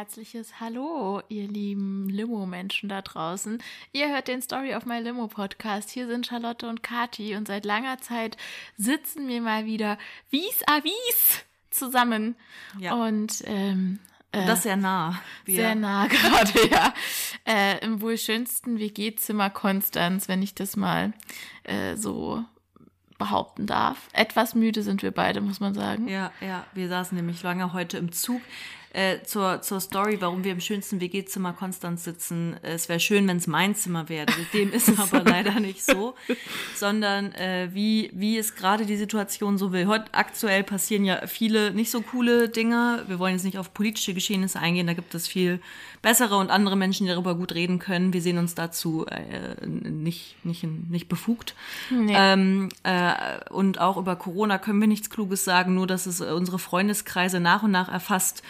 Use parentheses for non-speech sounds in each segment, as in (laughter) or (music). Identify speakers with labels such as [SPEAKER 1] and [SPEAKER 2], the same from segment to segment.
[SPEAKER 1] herzliches Hallo, ihr lieben Limo-Menschen da draußen. Ihr hört den Story of My Limo Podcast. Hier sind Charlotte und Kati und seit langer Zeit sitzen wir mal wieder vis à vis zusammen.
[SPEAKER 2] Ja.
[SPEAKER 1] Und ähm, äh,
[SPEAKER 2] Das sehr nah. Wir-
[SPEAKER 1] sehr nah (laughs) gerade, ja. Äh, Im wohl schönsten WG-Zimmer Konstanz, wenn ich das mal äh, so behaupten darf. Etwas müde sind wir beide, muss man sagen.
[SPEAKER 2] Ja, ja, wir saßen nämlich lange heute im Zug. Äh, zur, zur Story, warum wir im schönsten WG-Zimmer Konstanz sitzen. Es wäre schön, wenn es mein Zimmer wäre. Dem ist (laughs) aber leider nicht so. Sondern äh, wie, wie es gerade die Situation so will. Heute aktuell passieren ja viele nicht so coole Dinge. Wir wollen jetzt nicht auf politische Geschehnisse eingehen. Da gibt es viel bessere und andere Menschen, die darüber gut reden können. Wir sehen uns dazu äh, nicht, nicht, nicht befugt. Ähm, äh, und auch über Corona können wir nichts Kluges sagen, nur dass es unsere Freundeskreise nach und nach erfasst.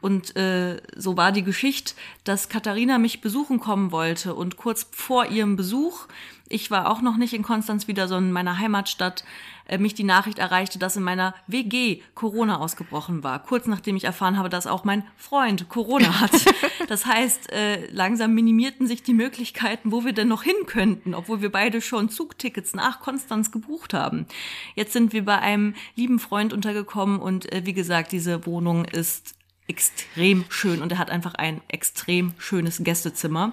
[SPEAKER 2] Und äh, so war die Geschichte, dass Katharina mich besuchen kommen wollte und kurz vor ihrem Besuch, ich war auch noch nicht in Konstanz wieder, sondern in meiner Heimatstadt, äh, mich die Nachricht erreichte, dass in meiner WG Corona ausgebrochen war. Kurz nachdem ich erfahren habe, dass auch mein Freund Corona hat. (laughs) Das heißt, äh, langsam minimierten sich die Möglichkeiten, wo wir denn noch hin könnten, obwohl wir beide schon Zugtickets nach Konstanz gebucht haben. Jetzt sind wir bei einem lieben Freund untergekommen und äh, wie gesagt, diese Wohnung ist extrem schön und er hat einfach ein extrem schönes Gästezimmer.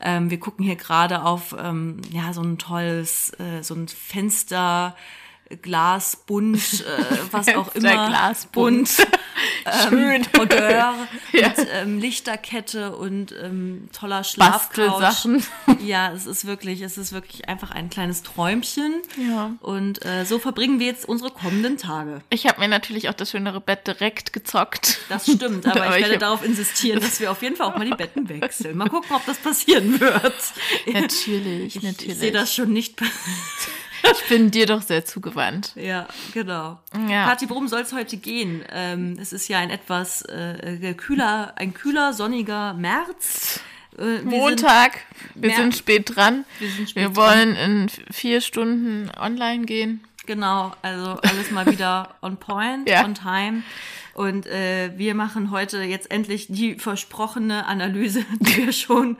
[SPEAKER 2] Ähm, wir gucken hier gerade auf ähm, ja so ein tolles, äh, so ein Fenster. Glas, bunt, äh, was (laughs) auch immer.
[SPEAKER 1] Glas,
[SPEAKER 2] ähm, Odeur (laughs)
[SPEAKER 1] Ja.
[SPEAKER 2] mit ähm, Lichterkette und ähm, toller Schlafcouch. (laughs) Ja, es ist wirklich, es ist wirklich einfach ein kleines Träumchen.
[SPEAKER 1] Ja.
[SPEAKER 2] Und äh, so verbringen wir jetzt unsere kommenden Tage.
[SPEAKER 1] Ich habe mir natürlich auch das schönere Bett direkt gezockt.
[SPEAKER 2] Das stimmt, aber, (laughs)
[SPEAKER 1] Aber
[SPEAKER 2] ich
[SPEAKER 1] ich
[SPEAKER 2] werde
[SPEAKER 1] hab-
[SPEAKER 2] darauf insistieren, dass wir auf jeden Fall auch mal die Betten wechseln. Mal gucken, ob das passieren wird.
[SPEAKER 1] Natürlich,
[SPEAKER 2] Ich,
[SPEAKER 1] natürlich.
[SPEAKER 2] ich sehe das schon nicht.
[SPEAKER 1] Ich bin dir doch sehr zugewandt.
[SPEAKER 2] Ja, genau.
[SPEAKER 1] Ja.
[SPEAKER 2] Kathi, worum soll es heute gehen? Ähm, es ist ja ein etwas äh, kühler, ein kühler, sonniger März. Äh, wir sind-
[SPEAKER 1] Montag, wir
[SPEAKER 2] Mer-
[SPEAKER 1] sind spät dran.
[SPEAKER 2] Wir sind spät
[SPEAKER 1] wir wollen in vier Stunden online gehen.
[SPEAKER 2] Genau, also alles mal wieder (laughs) on point,
[SPEAKER 1] Ja.
[SPEAKER 2] on time. Und äh, wir machen heute jetzt endlich die versprochene Analyse, (laughs) die wir schon,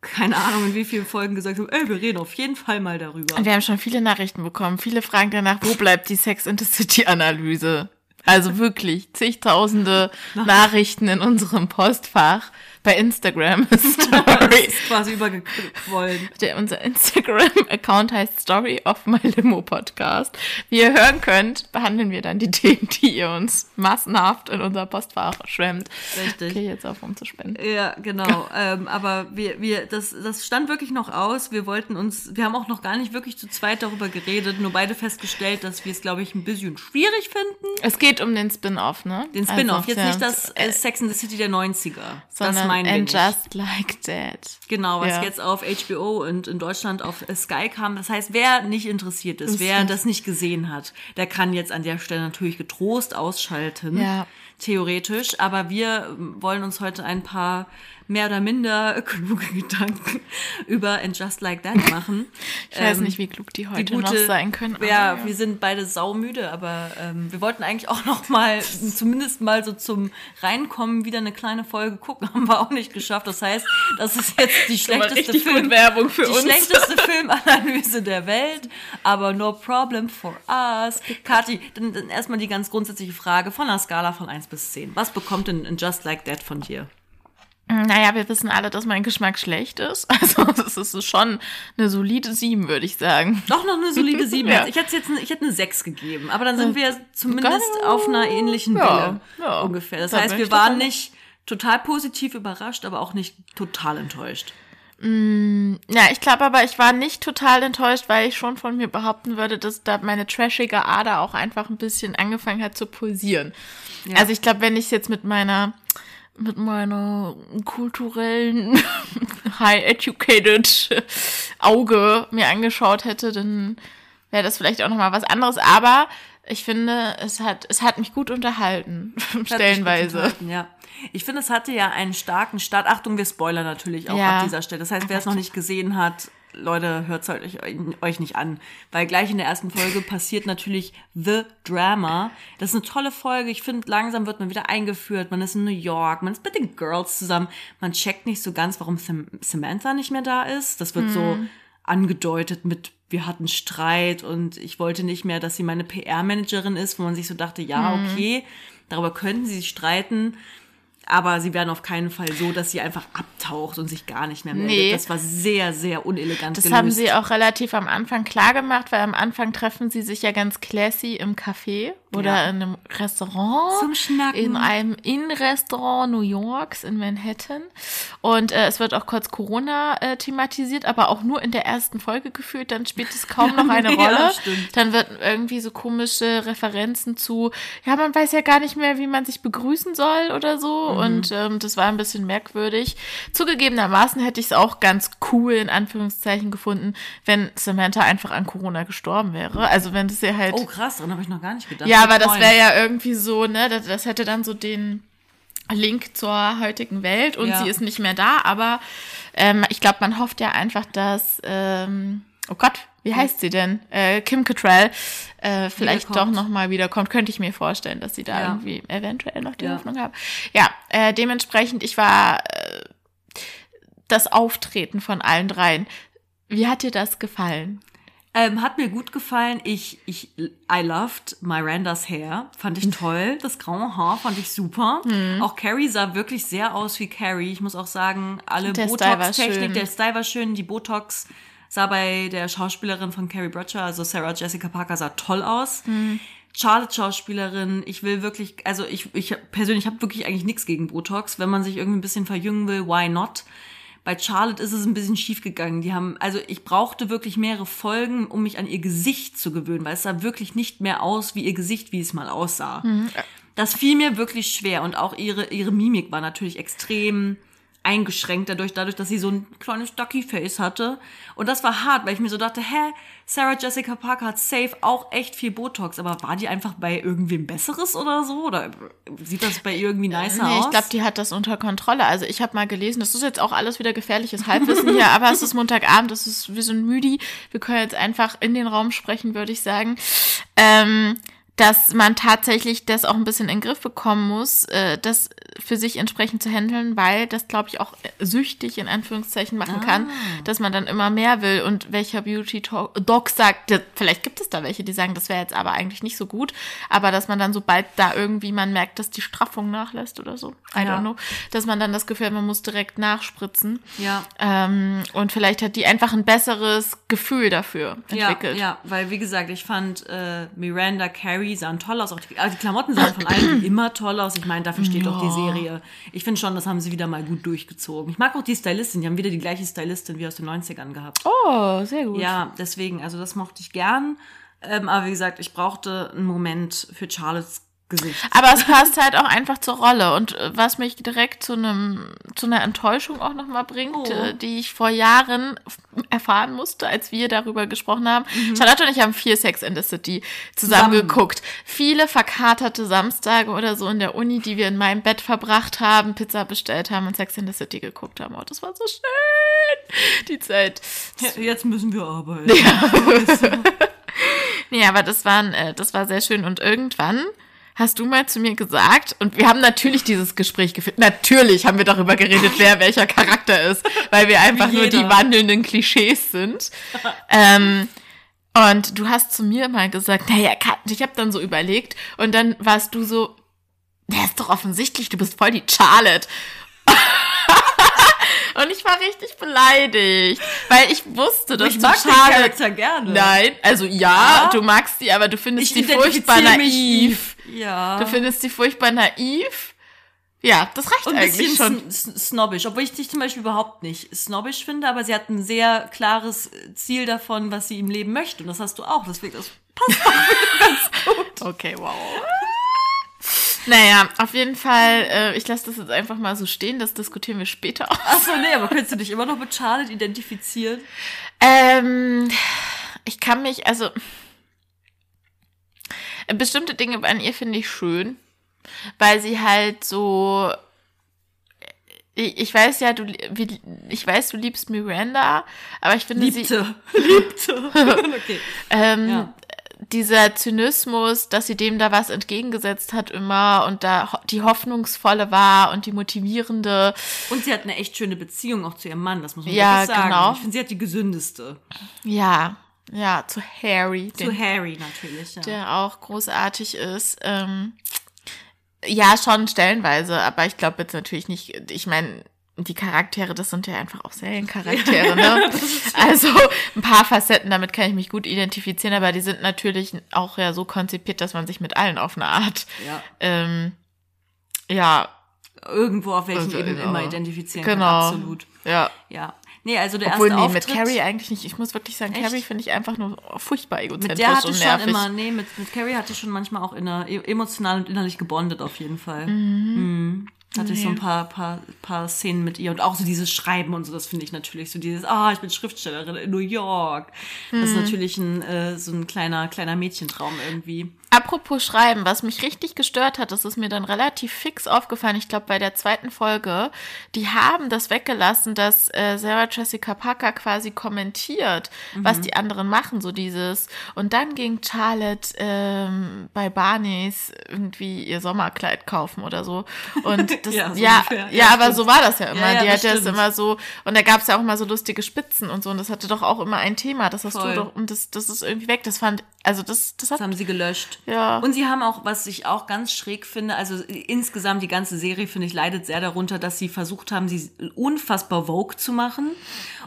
[SPEAKER 2] keine Ahnung, in wie vielen Folgen gesagt haben, ey, wir reden auf jeden Fall mal darüber.
[SPEAKER 1] Und wir haben schon viele Nachrichten bekommen. Viele fragen danach, wo bleibt die Sex in the City Analyse? Also wirklich zigtausende Nachrichten in unserem Postfach bei Instagram (laughs)
[SPEAKER 2] Das
[SPEAKER 1] Story.
[SPEAKER 2] ist quasi übergequollen. (laughs)
[SPEAKER 1] Der, unser Instagram-Account heißt Story of My Limo Podcast. Wie ihr hören könnt, behandeln wir dann die (laughs) Themen, die ihr uns massenhaft in unser Postfach schwemmt.
[SPEAKER 2] Richtig.
[SPEAKER 1] Okay, jetzt auf, um zu spenden.
[SPEAKER 2] Ja, genau. ähm, aber wir, wir, das, das stand wirklich noch aus. Wir wollten uns, wir haben auch noch gar nicht wirklich zu zweit darüber geredet, nur beide festgestellt, dass wir es, glaube ich, ein bisschen schwierig finden.
[SPEAKER 1] Es geht um den Spin-off, ne?
[SPEAKER 2] Den Spin-off,
[SPEAKER 1] Also,
[SPEAKER 2] jetzt
[SPEAKER 1] ja,
[SPEAKER 2] nicht das äh, Sex in the City der 90er. das
[SPEAKER 1] sondern
[SPEAKER 2] wir
[SPEAKER 1] And
[SPEAKER 2] nicht.
[SPEAKER 1] Just Like That.
[SPEAKER 2] Genau, was
[SPEAKER 1] Ja.
[SPEAKER 2] jetzt auf HBO und in Deutschland auf Sky kam. Das heißt, wer nicht interessiert ist, wer
[SPEAKER 1] das-
[SPEAKER 2] nicht gesehen hat, der kann jetzt an der Stelle natürlich getrost ausschalten.
[SPEAKER 1] Ja.
[SPEAKER 2] Theoretisch. Aber wir wollen uns heute ein paar mehr oder minder (laughs) kluge Gedanken über And Just Like That machen.
[SPEAKER 1] Ich weiß
[SPEAKER 2] Ähm,
[SPEAKER 1] nicht, wie klug die heute
[SPEAKER 2] die gute,
[SPEAKER 1] noch sein können. aber
[SPEAKER 2] Ja, wir sind beide saumüde, aber ähm, wir wollten eigentlich auch noch mal zumindest mal so zum Reinkommen wieder eine kleine Folge gucken, (laughs) haben wir auch nicht geschafft. Das heißt, das ist jetzt die schlechteste
[SPEAKER 1] richtig gut
[SPEAKER 2] Film,
[SPEAKER 1] Werbung für
[SPEAKER 2] die
[SPEAKER 1] uns.
[SPEAKER 2] schlechteste (laughs) Filmanalyse der Welt, aber no problem for us. Kathi, dann, dann erstmal die ganz grundsätzliche Frage von einer Skala von 1 bis 10. Was bekommt denn in Just Like That von dir?
[SPEAKER 1] Naja, wir wissen alle, dass mein Geschmack schlecht ist. (laughs) Also es ist schon eine solide 7, würde ich sagen.
[SPEAKER 2] Doch noch eine solide 7. (laughs)
[SPEAKER 1] Ja.
[SPEAKER 2] Ich hätte jetzt eine, ich hätte eine 6 gegeben, aber dann sind wir zumindest
[SPEAKER 1] Gar-
[SPEAKER 2] auf einer ähnlichen
[SPEAKER 1] Ja,
[SPEAKER 2] Welle
[SPEAKER 1] ja.
[SPEAKER 2] ungefähr. Das
[SPEAKER 1] Da
[SPEAKER 2] heißt, wir waren nicht total positiv überrascht, aber auch nicht total enttäuscht.
[SPEAKER 1] Ja, ich glaube aber, ich war nicht total enttäuscht, weil ich schon von mir behaupten würde, dass da meine trashige Ader auch einfach ein bisschen angefangen hat zu pulsieren. Also ich glaube, wenn ich jetzt mit meiner mit meiner kulturellen (laughs) high educated Auge mir angeschaut hätte, dann wäre das vielleicht auch noch mal was anderes, aber ich finde, es hat es hat mich gut unterhalten (laughs) stellenweise.
[SPEAKER 2] unterhalten, Ja. Ich finde, es hatte ja einen starken Start. Achtung, wir spoilern natürlich auch
[SPEAKER 1] Ja.
[SPEAKER 2] ab dieser Stelle. Das heißt, wer es noch nicht gesehen hat, Leute, hört es euch, euch nicht an. Weil gleich in der ersten Folge (laughs) passiert natürlich The Drama. Das ist eine tolle Folge. Ich finde, langsam wird man wieder eingeführt. Man ist in New York, man ist mit den Girls zusammen. Man checkt nicht so ganz, warum Samantha nicht mehr da ist. Das wird hm. so angedeutet mit, wir hatten Streit und ich wollte nicht mehr, dass sie meine PR-Managerin ist, wo man sich so dachte, ja, hm. okay, darüber könnten sie sich streiten aber sie werden auf keinen Fall so, dass sie einfach abtaucht und sich gar nicht mehr meldet. Nee. Das war sehr, sehr unelegant
[SPEAKER 1] Das gelöst. haben sie auch relativ am Anfang klar gemacht, weil am Anfang treffen sie sich ja ganz classy im Café oder ja. in einem Restaurant.
[SPEAKER 2] Zum Schnacken.
[SPEAKER 1] In einem Innenrestaurant New Yorks in Manhattan. Und äh, es wird auch kurz Corona äh, thematisiert, aber auch nur in der ersten Folge gefühlt. Dann spielt es kaum (laughs) noch eine Rolle. Ja, dann wird irgendwie so komische Referenzen zu, ja, man weiß ja gar nicht mehr, wie man sich begrüßen soll oder so. Mhm. Und ähm, das war ein bisschen merkwürdig. Zugegebenermaßen hätte ich es auch ganz cool, in Anführungszeichen, gefunden, wenn Samantha einfach an Corona gestorben wäre. Also wenn das ja halt.
[SPEAKER 2] Oh krass, daran habe ich noch gar nicht gedacht.
[SPEAKER 1] Ja, aber das wäre ja irgendwie so, ne, das, das, hätte dann so den Link zur heutigen Welt und ja. sie ist nicht mehr da, aber ähm, ich glaube, man hofft ja einfach, dass, ähm, oh Gott, wie heißt sie denn? Äh, Kim Cattrall äh, vielleicht doch noch mal wiederkommt. Könnte ich mir vorstellen, dass sie da ja. irgendwie eventuell noch die ja. Hoffnung haben. Ja, äh, dementsprechend, ich war äh, das Auftreten von allen dreien. Wie hat dir das gefallen?
[SPEAKER 2] Ähm, hat mir gut gefallen. Ich, ich, I loved Mirandas Hair. Fand ich toll. Das graue Haar fand ich super. Mhm. Auch Carrie sah wirklich sehr aus wie Carrie. Ich muss auch sagen, alle Botox-Technik, der Style war schön. Die Botox sah bei der Schauspielerin von Carrie Bradshaw, also Sarah Jessica Parker, sah toll aus. Mhm. Charlotte Schauspielerin, ich will wirklich, also ich, ich persönlich habe wirklich eigentlich nichts gegen Botox. Wenn man sich irgendwie ein bisschen verjüngen will, why not? Bei Charlotte ist es ein bisschen schief gegangen. Die haben, also ich brauchte wirklich mehrere Folgen, um mich an ihr Gesicht zu gewöhnen, weil es sah wirklich nicht mehr aus wie ihr Gesicht, wie es mal aussah. Mhm. Das fiel mir wirklich schwer und auch ihre, ihre Mimik war natürlich extrem eingeschränkt dadurch, dadurch, dass sie so ein kleines Ducky Face hatte. Und das war hart, weil ich mir so dachte, hä, Sarah Jessica Parker hat safe auch echt viel Botox, aber war die einfach bei irgendwem Besseres oder so? Oder sieht das bei ihr irgendwie nicer nee, aus?
[SPEAKER 1] Ich glaube, die hat das unter Kontrolle. Also ich habe mal gelesen, das ist jetzt auch alles wieder gefährliches Halbwissen hier, aber es ist Montagabend, das ist, wir sind müde. Wir können jetzt einfach in den Raum sprechen, würde ich sagen. Ähm, dass man tatsächlich das auch ein bisschen in den Griff bekommen muss, äh, das für sich entsprechend zu handeln, weil das, glaube ich, auch süchtig in Anführungszeichen machen ah. kann, dass man dann immer mehr will. Und welcher Beauty-Doc sagt, vielleicht gibt es da welche, die sagen, das wäre jetzt aber eigentlich nicht so gut, aber dass man dann, sobald da irgendwie man merkt, dass die Straffung nachlässt oder so, I ja. don't know, dass man dann das Gefühl hat, man muss direkt nachspritzen.
[SPEAKER 2] Ja.
[SPEAKER 1] Ähm, und vielleicht hat die einfach ein besseres Gefühl dafür entwickelt.
[SPEAKER 2] Ja, ja weil wie gesagt, ich fand äh, Miranda Carey Barbie sahen toll aus. Auch die, also die Klamotten sahen von allen (clears throat) immer toll aus. Ich meine, dafür steht ja. doch die Serie. Ich finde schon, das haben sie wieder mal gut durchgezogen. Ich mag auch die Stylistin. Die haben wieder die gleiche Stylistin wie aus den 90ern gehabt.
[SPEAKER 1] Oh, sehr gut.
[SPEAKER 2] Ja, deswegen, also das mochte ich gern. Ähm, aber wie gesagt, ich brauchte einen Moment für Charlottes Gesicht.
[SPEAKER 1] Aber es passt halt auch einfach zur Rolle und äh, was mich direkt zu einem zu einer Enttäuschung auch nochmal bringt, oh. Äh, die ich vor Jahren erfahren musste, als wir darüber gesprochen haben. Mhm. Charlotte und ich haben viel Sex in the City zusammen, zusammen geguckt. Viele verkaterte Samstage oder so in der Uni, die wir in meinem Bett verbracht haben, Pizza bestellt haben und Sex in the City geguckt haben. Oh, das war so schön. Die Zeit.
[SPEAKER 2] Jetzt müssen wir arbeiten. Ja. (laughs) (laughs)
[SPEAKER 1] nee, aber das waren, äh, das war sehr schön und irgendwann hast du mal zu mir gesagt, und wir haben natürlich dieses Gespräch geführt, natürlich haben wir darüber geredet, wer welcher Charakter ist, weil wir einfach nur die wandelnden Klischees sind. ähm, und du hast zu mir mal gesagt, naja, ich habe dann so überlegt und dann warst du so, der ist doch offensichtlich, du bist voll die Charlotte. Und ich war richtig beleidigt, weil ich wusste, dass
[SPEAKER 2] ich du mag Charlotte, den Charakter gerne.
[SPEAKER 1] Nein, also ja, ja, du magst sie, aber du findest sie furchtbar naiv.
[SPEAKER 2] Ja.
[SPEAKER 1] Du findest sie furchtbar naiv. Ja, das reicht Und ein eigentlich schon.
[SPEAKER 2] snobbisch, obwohl ich dich zum Beispiel überhaupt nicht snobbisch finde, aber sie hat ein sehr klares Ziel davon, was sie im Leben möchte. Und das hast du auch. Deswegen, das passt auch (laughs) ganz gut.
[SPEAKER 1] Okay, wow. Naja, auf jeden Fall, äh, ich lasse das jetzt einfach mal so stehen, das diskutieren wir später
[SPEAKER 2] aus. Achso, nee, aber könntest du dich immer noch mit Charlotte identifizieren?
[SPEAKER 1] Ähm, ich kann mich, also bestimmte Dinge an ihr finde ich schön, weil sie halt so ich, weiß ja, du, ich weiß, du liebst Miranda, aber ich finde
[SPEAKER 2] Liebte.
[SPEAKER 1] sie,
[SPEAKER 2] Liebte. (laughs) (laughs) okay.
[SPEAKER 1] ähm,
[SPEAKER 2] Ja.
[SPEAKER 1] Dieser Zynismus, dass sie dem da was entgegengesetzt hat immer und da ho die hoffnungsvolle war und die motivierende.
[SPEAKER 2] Und sie hat eine echt schöne Beziehung auch zu ihrem Mann, das muss man
[SPEAKER 1] Ja,
[SPEAKER 2] wirklich sagen.
[SPEAKER 1] genau.
[SPEAKER 2] Ich finde, sie hat die gesündeste.
[SPEAKER 1] Ja, ja, zu Harry,
[SPEAKER 2] Zu
[SPEAKER 1] den,
[SPEAKER 2] Harry natürlich, ja.
[SPEAKER 1] der auch großartig ist. Ähm, ja, schon stellenweise, aber ich glaube jetzt natürlich nicht, ich meine, die Charaktere, das sind ja einfach auch Seriencharaktere, (laughs) ne? (laughs) Also ein paar Facetten, damit kann ich mich gut identifizieren, aber die sind natürlich auch ja so konzipiert, dass man sich mit allen auf eine Art,
[SPEAKER 2] ja.
[SPEAKER 1] ähm, ja,
[SPEAKER 2] Irgendwo auf welchen
[SPEAKER 1] Also,
[SPEAKER 2] Ebenen
[SPEAKER 1] ja.
[SPEAKER 2] immer identifizieren
[SPEAKER 1] genau.
[SPEAKER 2] kann, absolut.
[SPEAKER 1] Ja.
[SPEAKER 2] Ja. Nee, also der
[SPEAKER 1] Obwohl,
[SPEAKER 2] erste
[SPEAKER 1] nee, mit
[SPEAKER 2] Auftritt,
[SPEAKER 1] Carrie eigentlich nicht. Ich muss wirklich sagen,
[SPEAKER 2] Echt?
[SPEAKER 1] Carrie finde ich einfach nur furchtbar egozentrisch
[SPEAKER 2] mit der hatte
[SPEAKER 1] und nervig.
[SPEAKER 2] schon immer, nee, mit, mit Carrie hatte ich schon manchmal auch inner, emotional und innerlich gebondet auf jeden Fall. Mhm. Hatte ich so ein paar, paar, paar Szenen mit ihr und auch so dieses Schreiben und so, das finde ich natürlich so dieses, ah, ich bin Schriftstellerin in New York. Das ist natürlich ein, äh, so ein kleiner, kleiner Mädchentraum irgendwie.
[SPEAKER 1] Apropos Schreiben, was mich richtig gestört hat, das ist mir dann relativ fix aufgefallen. Ich glaube, bei der zweiten Folge, die haben das weggelassen, dass äh, Sarah Jessica Parker quasi kommentiert, was die anderen machen, so dieses. Und dann ging Charlotte ähm, bei Barneys irgendwie ihr Sommerkleid kaufen oder so. Und (laughs) das,
[SPEAKER 2] Ja,
[SPEAKER 1] ja,
[SPEAKER 2] so
[SPEAKER 1] ja,
[SPEAKER 2] ungefähr. Ja,
[SPEAKER 1] aber
[SPEAKER 2] stimmt.
[SPEAKER 1] so war das ja immer.
[SPEAKER 2] Ja, ja,
[SPEAKER 1] die
[SPEAKER 2] das
[SPEAKER 1] hat ja das
[SPEAKER 2] stimmt.
[SPEAKER 1] immer so. Und da gab es ja auch immer so lustige Spitzen und so. Und das hatte doch auch immer ein Thema. Das hast
[SPEAKER 2] Voll.
[SPEAKER 1] du doch. Und das, das ist irgendwie weg. Das fand, also das, das hat
[SPEAKER 2] Das haben sie gelöscht.
[SPEAKER 1] Ja.
[SPEAKER 2] Und sie haben auch, was ich auch ganz schräg finde, also insgesamt die ganze Serie, finde ich, leidet sehr darunter, dass sie versucht haben, sie unfassbar Vogue zu machen.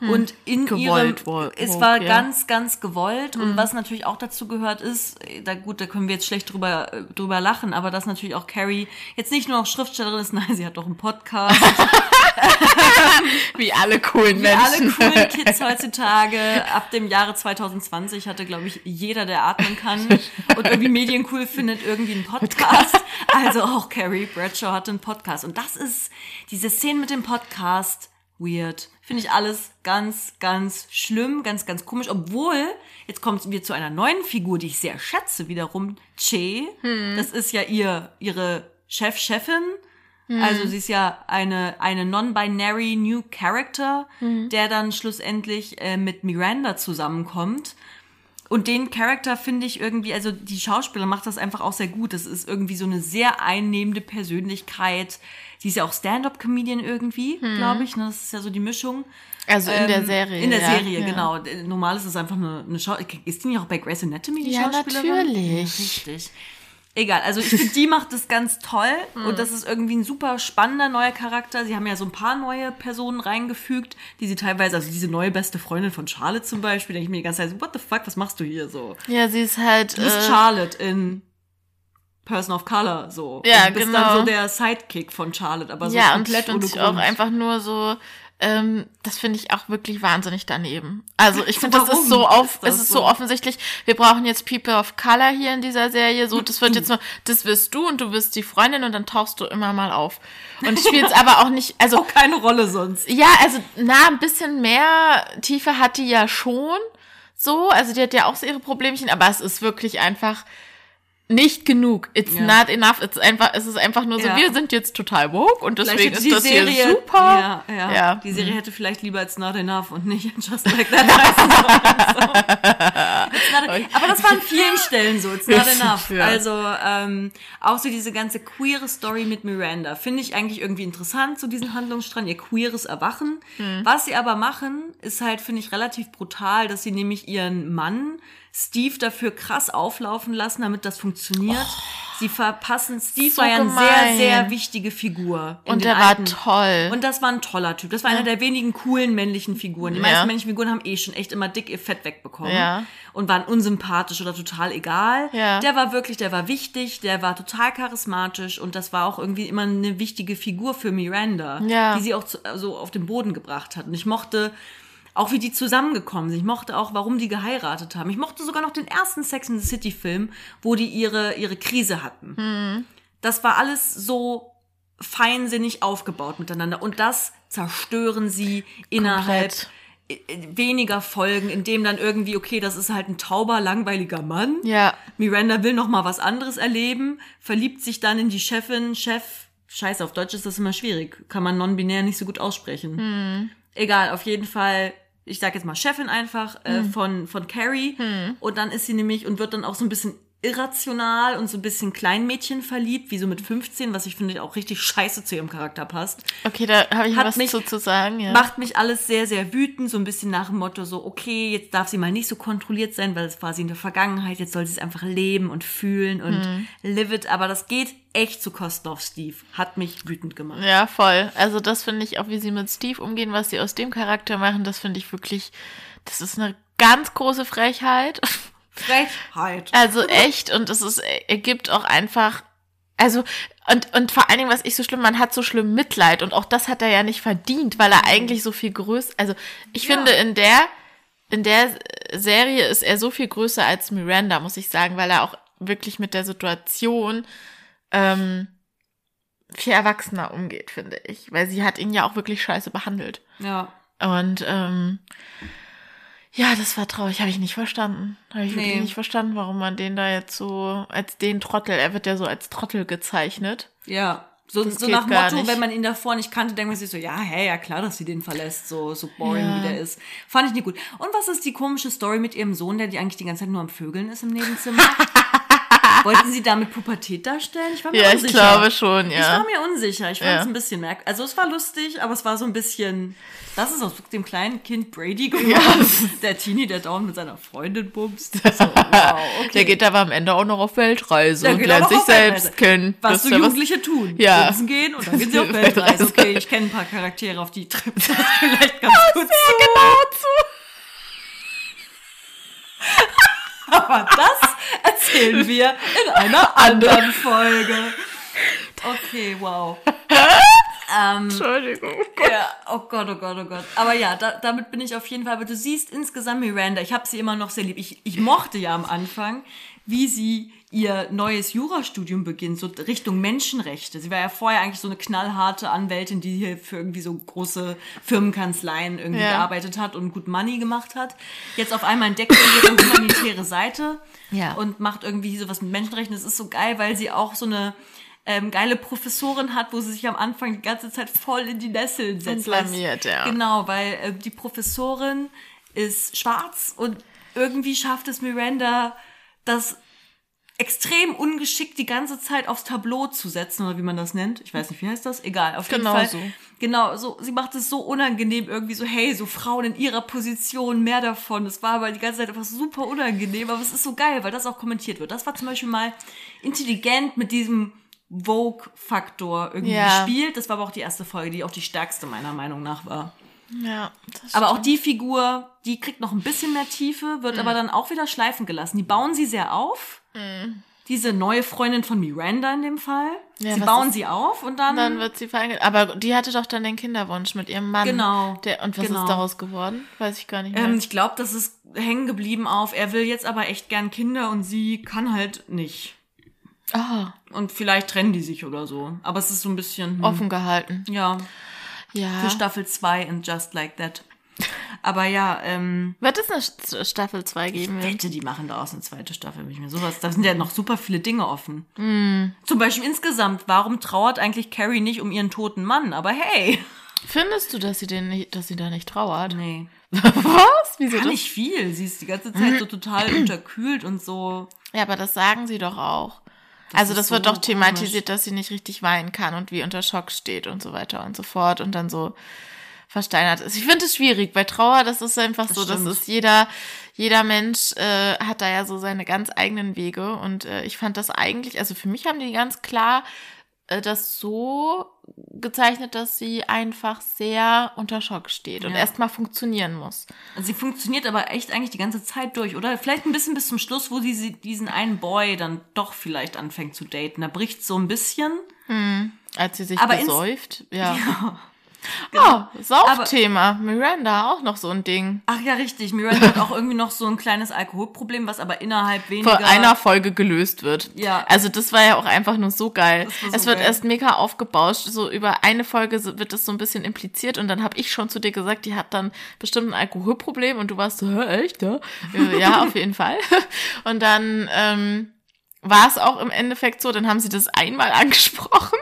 [SPEAKER 2] Und in
[SPEAKER 1] Hm. Gewollt
[SPEAKER 2] ihrem,
[SPEAKER 1] Vogue,
[SPEAKER 2] es war
[SPEAKER 1] ja. Hm.
[SPEAKER 2] ganz, ganz gewollt. Und was natürlich auch dazu gehört ist, da gut, da können wir jetzt schlecht drüber, drüber lachen, aber dass natürlich auch Carrie jetzt nicht nur noch Schriftstellerin ist, (laughs) nein, sie hat doch einen Podcast. (laughs)
[SPEAKER 1] Wie alle coolen
[SPEAKER 2] Wie alle
[SPEAKER 1] Menschen.
[SPEAKER 2] coolen Kids heutzutage, ab dem Jahre 2020 hatte, glaube ich, jeder, der atmen kann (laughs) und irgendwie Medien cool (laughs) findet, irgendwie einen Podcast. (laughs) Also auch Carrie Bradshaw hatte einen Podcast. Und das ist, diese Szene mit dem Podcast, weird. Finde ich alles ganz, ganz schlimm, ganz, ganz komisch. Obwohl, jetzt kommen wir zu einer neuen Figur, die ich sehr schätze, wiederum, Che. Das ist ja ihr, ihre Chef-Chefin. Also sie ist ja eine, eine non-binary New Character, der dann schlussendlich äh, mit Miranda zusammenkommt. Und den Charakter finde ich irgendwie, also die Schauspieler macht das einfach auch sehr gut. Das ist irgendwie so eine sehr einnehmende Persönlichkeit. Die ist ja auch Stand-up-Comedian irgendwie, glaube ich. Ne? Das ist ja so die Mischung.
[SPEAKER 1] Also in der
[SPEAKER 2] Ähm,
[SPEAKER 1] Serie.
[SPEAKER 2] In der
[SPEAKER 1] ja.
[SPEAKER 2] Serie,
[SPEAKER 1] ja.
[SPEAKER 2] genau. Normal ist es einfach eine, eine Schau Ist die nicht auch bei Grey's Anatomy, die
[SPEAKER 1] Ja,
[SPEAKER 2] Schauspielerin?
[SPEAKER 1] natürlich.
[SPEAKER 2] Ja, richtig. Egal, also ich finde, die (laughs) macht das ganz toll und das ist irgendwie ein super spannender neuer Charakter. Sie haben ja so ein paar neue Personen reingefügt, die sie teilweise, also diese neue beste Freundin von Charlotte zum Beispiel, denke ich mir die ganze Zeit so, what the fuck, was machst du hier so?
[SPEAKER 1] Ja, sie ist halt.
[SPEAKER 2] Du bist
[SPEAKER 1] äh,
[SPEAKER 2] Charlotte in Person of Color, so.
[SPEAKER 1] Ja,
[SPEAKER 2] und bist
[SPEAKER 1] genau.
[SPEAKER 2] dann so der Sidekick von Charlotte, aber so
[SPEAKER 1] ja, und,
[SPEAKER 2] komplett
[SPEAKER 1] und sie auch einfach nur so. Ähm, das finde ich auch wirklich wahnsinnig daneben. Also ich finde, das ist so auf,
[SPEAKER 2] ist
[SPEAKER 1] es ist
[SPEAKER 2] so?
[SPEAKER 1] so offensichtlich. Wir brauchen jetzt People of Color hier in dieser Serie. So, das wird jetzt nur, das wirst du und du wirst die Freundin und dann tauchst du immer mal auf. Und spielst aber auch nicht, also
[SPEAKER 2] auch keine Rolle sonst.
[SPEAKER 1] Ja, also na, ein bisschen mehr Tiefe hat die ja schon. So, also die hat ja auch so ihre Problemchen, aber es ist wirklich einfach nicht genug. It's
[SPEAKER 2] Ja.
[SPEAKER 1] not enough. It's einfach, es ist einfach nur so,
[SPEAKER 2] Ja.
[SPEAKER 1] wir sind jetzt total woke und deswegen ist das
[SPEAKER 2] Serie,
[SPEAKER 1] hier super.
[SPEAKER 2] Ja, ja. Die Serie hätte vielleicht lieber It's Not Enough und nicht (laughs) Just Like That sollen. (laughs) So. Not, aber das war an vielen Stellen so. It's Not (laughs) Enough. Also ähm, auch so diese ganze queere Story mit Miranda finde ich eigentlich irgendwie interessant, so diesen Handlungsstrang, ihr queeres Erwachen.
[SPEAKER 1] Hm.
[SPEAKER 2] Was sie aber machen, ist halt, finde ich, relativ brutal, dass sie nämlich ihren Mann Steve dafür krass auflaufen lassen, damit das funktioniert. Sie verpassen, Steve
[SPEAKER 1] so
[SPEAKER 2] war ja eine sehr, sehr wichtige Figur.
[SPEAKER 1] Und der war
[SPEAKER 2] alten-
[SPEAKER 1] toll.
[SPEAKER 2] Und das war ein toller Typ. Das war einer der wenigen coolen männlichen Figuren. Die
[SPEAKER 1] Ja.
[SPEAKER 2] meisten männlichen Figuren haben eh schon echt immer dick ihr Fett wegbekommen.
[SPEAKER 1] Ja.
[SPEAKER 2] Und waren unsympathisch oder total egal.
[SPEAKER 1] Ja.
[SPEAKER 2] Der war wirklich, der war wichtig, der war total charismatisch und das war auch irgendwie immer eine wichtige Figur für Miranda,
[SPEAKER 1] Ja.
[SPEAKER 2] die sie auch so auf den Boden gebracht hat. Und ich mochte auch wie die zusammengekommen sind. Ich mochte auch, warum die geheiratet haben. Ich mochte sogar noch den ersten Sex in the City Film, wo die ihre, ihre Krise hatten.
[SPEAKER 1] Hm.
[SPEAKER 2] Das war alles so feinsinnig aufgebaut miteinander. Und das zerstören sie innerhalb
[SPEAKER 1] Komplett.
[SPEAKER 2] weniger Folgen, indem dann irgendwie, okay, das ist halt ein tauber, langweiliger Mann.
[SPEAKER 1] Ja.
[SPEAKER 2] Miranda will noch mal was anderes erleben, verliebt sich dann in die Chefin, Chef, Scheiße, auf Deutsch ist das immer schwierig. Kann man non-binär nicht so gut aussprechen. Egal, auf jeden Fall, ich sag jetzt mal Chefin einfach äh, von, von Carrie. Und dann ist sie nämlich und wird dann auch so ein bisschen irrational und so ein bisschen Kleinmädchen verliebt, wie so mit 15, was ich finde auch richtig scheiße zu ihrem Charakter passt.
[SPEAKER 1] Okay, da habe ich
[SPEAKER 2] Hat
[SPEAKER 1] was
[SPEAKER 2] mich-
[SPEAKER 1] zu, zu sagen. Ja.
[SPEAKER 2] Macht mich alles sehr, sehr wütend, so ein bisschen nach dem Motto so, okay, jetzt darf sie mal nicht so kontrolliert sein, weil es war sie in der Vergangenheit, jetzt soll sie es einfach leben und fühlen und live it, aber das geht echt zu Kosten auf Steve. Hat mich wütend gemacht.
[SPEAKER 1] Ja, voll. Also das finde ich auch, wie sie mit Steve umgehen, was sie aus dem Charakter machen, das finde ich wirklich, das ist eine ganz große Frechheit. (laughs)
[SPEAKER 2] Frechheit.
[SPEAKER 1] Also echt, und es ist, ergibt auch einfach, also, und, und vor allen Dingen, was ich so schlimm, man hat so schlimm Mitleid, und auch das hat er ja nicht verdient, weil er eigentlich so viel größer, also ich
[SPEAKER 2] Ja.
[SPEAKER 1] finde, in der, in der Serie ist er so viel größer als Miranda, muss ich sagen, weil er auch wirklich mit der Situation, ähm, viel erwachsener umgeht, finde ich. Weil sie hat ihn ja auch wirklich scheiße behandelt.
[SPEAKER 2] Ja.
[SPEAKER 1] Und ähm, ja, das war traurig, habe ich nicht verstanden. Habe ich wirklich
[SPEAKER 2] Nee.
[SPEAKER 1] nicht verstanden, warum man den da jetzt so als den Trottel, er wird ja so als Trottel gezeichnet.
[SPEAKER 2] Ja. So,
[SPEAKER 1] Das
[SPEAKER 2] so nach Motto,
[SPEAKER 1] nicht.
[SPEAKER 2] wenn man ihn davor nicht kannte, denkt man sich so, ja, hey, ja klar, dass sie den verlässt, so, so boring
[SPEAKER 1] Ja.
[SPEAKER 2] wie der ist. Fand ich nicht gut. Und was ist die komische Story mit ihrem Sohn, der die eigentlich die ganze Zeit nur am Vögeln ist im Nebenzimmer? (laughs) Wollten sie damit Pubertät darstellen? Ich war mir
[SPEAKER 1] Ja, ich
[SPEAKER 2] unsicher.
[SPEAKER 1] glaube schon,
[SPEAKER 2] Ich war
[SPEAKER 1] ja.
[SPEAKER 2] mir unsicher. Ich fand
[SPEAKER 1] Ja.
[SPEAKER 2] es ein bisschen merkwürdig. Also es war lustig, aber es war so ein bisschen. Das ist aus dem kleinen Kind Brady geworden. (laughs) Der Teenie, der dauernd mit seiner Freundin bumst. So, wow, okay.
[SPEAKER 1] Der geht aber am Ende auch noch auf Weltreise
[SPEAKER 2] Der
[SPEAKER 1] und lernt sich
[SPEAKER 2] Weltreise.
[SPEAKER 1] selbst kennen.
[SPEAKER 2] Was
[SPEAKER 1] Das
[SPEAKER 2] so
[SPEAKER 1] ja
[SPEAKER 2] Jugendliche tun.
[SPEAKER 1] Ja.
[SPEAKER 2] Bumsen gehen und dann gehen sie auf (laughs) Weltreise. Okay, ich kenne ein paar Charaktere, auf die trifft das (laughs) vielleicht ganz gut zu.
[SPEAKER 1] genau zu.
[SPEAKER 2] Aber das erzählen (laughs) wir in einer anderen Folge. Okay, wow. ähm,
[SPEAKER 1] Entschuldigung.
[SPEAKER 2] Ja, oh Gott, oh Gott, oh Gott. Aber ja, da, damit bin ich auf jeden Fall. Aber du siehst insgesamt Miranda, ich habe sie immer noch sehr lieb. Ich, ich mochte ja am Anfang, wie sie ihr neues Jurastudium beginnt, so Richtung Menschenrechte. Sie war ja vorher eigentlich so eine knallharte Anwältin, die hier für irgendwie so große Firmenkanzleien irgendwie
[SPEAKER 1] Ja.
[SPEAKER 2] gearbeitet hat und gut Money gemacht hat. Jetzt auf einmal entdeckt sie ihre humanitäre Seite
[SPEAKER 1] Ja.
[SPEAKER 2] und macht irgendwie sowas mit Menschenrechten. Das ist so geil, weil sie auch so eine ähm, geile Professorin hat, wo sie sich am Anfang die ganze Zeit voll in die Nesseln setzt.
[SPEAKER 1] Und blamiert, ja.
[SPEAKER 2] Genau, weil äh, die Professorin ist schwarz und irgendwie schafft es Miranda, das extrem ungeschickt die ganze Zeit aufs Tableau zu setzen, oder wie man das nennt. Ich weiß nicht, wie heißt das? Egal, auf jeden
[SPEAKER 1] Genau
[SPEAKER 2] Fall.
[SPEAKER 1] so.
[SPEAKER 2] Genau, so, sie macht es so unangenehm, irgendwie so, hey, so Frauen in ihrer Position, mehr davon. Das war aber die ganze Zeit einfach super unangenehm, aber es ist so geil, weil das auch kommentiert wird. Das war zum Beispiel mal intelligent mit diesem Vogue-Faktor irgendwie
[SPEAKER 1] Ja.
[SPEAKER 2] gespielt. Das war aber auch die erste Folge, die auch die stärkste meiner Meinung nach war.
[SPEAKER 1] Ja, das
[SPEAKER 2] Aber auch die Figur, die kriegt noch ein bisschen mehr Tiefe, wird aber dann auch wieder schleifen gelassen. Die bauen sie sehr auf. Diese neue Freundin von Miranda in dem Fall.
[SPEAKER 1] Ja,
[SPEAKER 2] sie bauen
[SPEAKER 1] ist-
[SPEAKER 2] sie auf und dann,
[SPEAKER 1] Dann wird sie verheiratet. Aber die hatte doch dann den Kinderwunsch mit ihrem Mann.
[SPEAKER 2] Genau,
[SPEAKER 1] Der, und was
[SPEAKER 2] genau.
[SPEAKER 1] ist daraus geworden? Weiß ich gar nicht mehr.
[SPEAKER 2] ähm, ich glaube, das ist hängen geblieben auf, er will jetzt aber echt gern Kinder und sie kann halt nicht.
[SPEAKER 1] Ah,
[SPEAKER 2] Und vielleicht trennen die sich oder so. Aber es ist so ein bisschen, hm,
[SPEAKER 1] offen gehalten.
[SPEAKER 2] ja,
[SPEAKER 1] Ja.
[SPEAKER 2] für Staffel 2 and Just Like That. Aber ja, ähm,
[SPEAKER 1] Wird es eine St- Staffel 2 geben?
[SPEAKER 2] wette, die machen daraus eine zweite Staffel, bin ich mir sowas. Da sind ja noch super viele Dinge offen.
[SPEAKER 1] Hm.
[SPEAKER 2] Zum Beispiel insgesamt, warum trauert eigentlich Carrie nicht um ihren toten Mann? Aber hey.
[SPEAKER 1] Findest du, dass sie, den nicht, dass sie da nicht trauert?
[SPEAKER 2] Nee. (laughs)
[SPEAKER 1] Was? Wieso
[SPEAKER 2] Gar nicht viel. Sie ist die ganze Zeit so total (clears throat) unterkühlt und so.
[SPEAKER 1] Ja, aber das sagen sie doch auch. Also das wird doch thematisiert, dass sie nicht richtig weinen kann und wie unter Schock steht und so weiter und so fort und dann so versteinert ist. Ich finde es schwierig. Bei Trauer, das ist einfach
[SPEAKER 2] Das
[SPEAKER 1] so, das
[SPEAKER 2] stimmt.
[SPEAKER 1] ist jeder, jeder Mensch äh, hat da ja so seine ganz eigenen Wege und äh, ich fand das eigentlich, also für mich haben die ganz klar das so gezeichnet, dass sie einfach sehr unter Schock steht und
[SPEAKER 2] Ja.
[SPEAKER 1] erstmal funktionieren muss.
[SPEAKER 2] Also sie funktioniert aber echt eigentlich die ganze Zeit durch, oder? Vielleicht ein bisschen bis zum Schluss, wo sie diesen einen Boy dann doch vielleicht anfängt zu daten. Da bricht so ein bisschen.
[SPEAKER 1] Als sie sich
[SPEAKER 2] Aber
[SPEAKER 1] besäuft. Ja. (laughs)
[SPEAKER 2] Ja.
[SPEAKER 1] Oh, Saufthema. Miranda, auch noch so ein Ding.
[SPEAKER 2] Ach ja, richtig. Miranda hat auch irgendwie noch so ein kleines Alkoholproblem, was aber innerhalb weniger...
[SPEAKER 1] Vor einer Folge gelöst wird.
[SPEAKER 2] Ja.
[SPEAKER 1] Also das war ja auch einfach nur so geil.
[SPEAKER 2] So
[SPEAKER 1] es wird
[SPEAKER 2] geil.
[SPEAKER 1] erst mega aufgebauscht. So über eine Folge wird das so ein bisschen impliziert und dann habe ich schon zu dir gesagt, die hat dann bestimmt ein Alkoholproblem und du warst so, Hä, echt, ja? Äh, ja, auf jeden Fall. (laughs) Und dann ähm, war es auch im Endeffekt so, dann haben sie das einmal (laughs) angesprochen.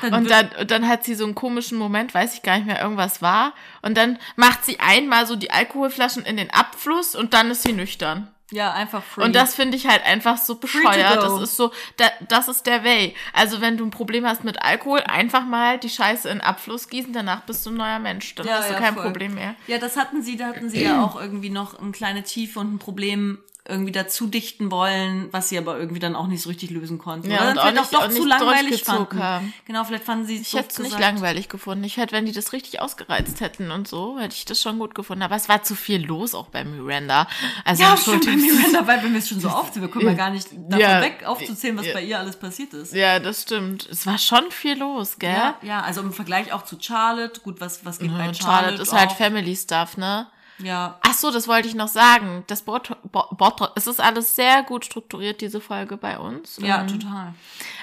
[SPEAKER 2] Dann
[SPEAKER 1] und, dann, und dann hat sie so einen komischen Moment, weiß ich gar nicht mehr, irgendwas war. Und dann macht sie einmal so die Alkoholflaschen in den Abfluss und dann ist sie nüchtern.
[SPEAKER 2] Ja, einfach free.
[SPEAKER 1] Und das finde ich halt einfach so bescheuert. Das ist so, da, das ist der Way. Also wenn du ein Problem hast mit Alkohol, einfach mal die Scheiße in den Abfluss gießen, danach bist du ein neuer Mensch. Dann
[SPEAKER 2] Ja,
[SPEAKER 1] hast du
[SPEAKER 2] ja,
[SPEAKER 1] kein
[SPEAKER 2] voll.
[SPEAKER 1] Problem mehr.
[SPEAKER 2] Ja, das hatten sie, da hatten sie ja auch irgendwie noch eine kleine Tiefe und ein Problem irgendwie dazu dichten wollen, was sie aber irgendwie dann auch nicht so richtig lösen konnten.
[SPEAKER 1] Ja,
[SPEAKER 2] Oder
[SPEAKER 1] und
[SPEAKER 2] dann
[SPEAKER 1] auch
[SPEAKER 2] vielleicht
[SPEAKER 1] nicht-
[SPEAKER 2] auch
[SPEAKER 1] auch
[SPEAKER 2] zu langweilig fanden.
[SPEAKER 1] haben.
[SPEAKER 2] Genau, vielleicht fanden sie es
[SPEAKER 1] Ich hätte es nicht langweilig gefunden. Ich hätte, wenn die das richtig ausgereizt hätten und so, hätte ich das schon gut gefunden. Aber es war zu viel los auch bei Miranda. Also
[SPEAKER 2] Ja, stimmt, (laughs) bei. Miranda, weil wenn wir es schon so aufzählen, wir kommen ja gar nicht davon
[SPEAKER 1] Ja.
[SPEAKER 2] weg, aufzuzählen, was
[SPEAKER 1] Ja.
[SPEAKER 2] bei ihr alles passiert ist.
[SPEAKER 1] Ja, das stimmt. Es war schon viel los, gell?
[SPEAKER 2] Ja, ja, also im Vergleich auch zu Charlotte, gut, was, was geht bei
[SPEAKER 1] Und
[SPEAKER 2] Charlotte?
[SPEAKER 1] Charlotte ist halt
[SPEAKER 2] auch?
[SPEAKER 1] Family Stuff, ne?
[SPEAKER 2] Ja,
[SPEAKER 1] Ach so, das wollte ich noch sagen. Das Bot Bo Bot es ist alles sehr gut strukturiert, diese Folge bei uns.
[SPEAKER 2] ja,
[SPEAKER 1] Ähm,
[SPEAKER 2] total.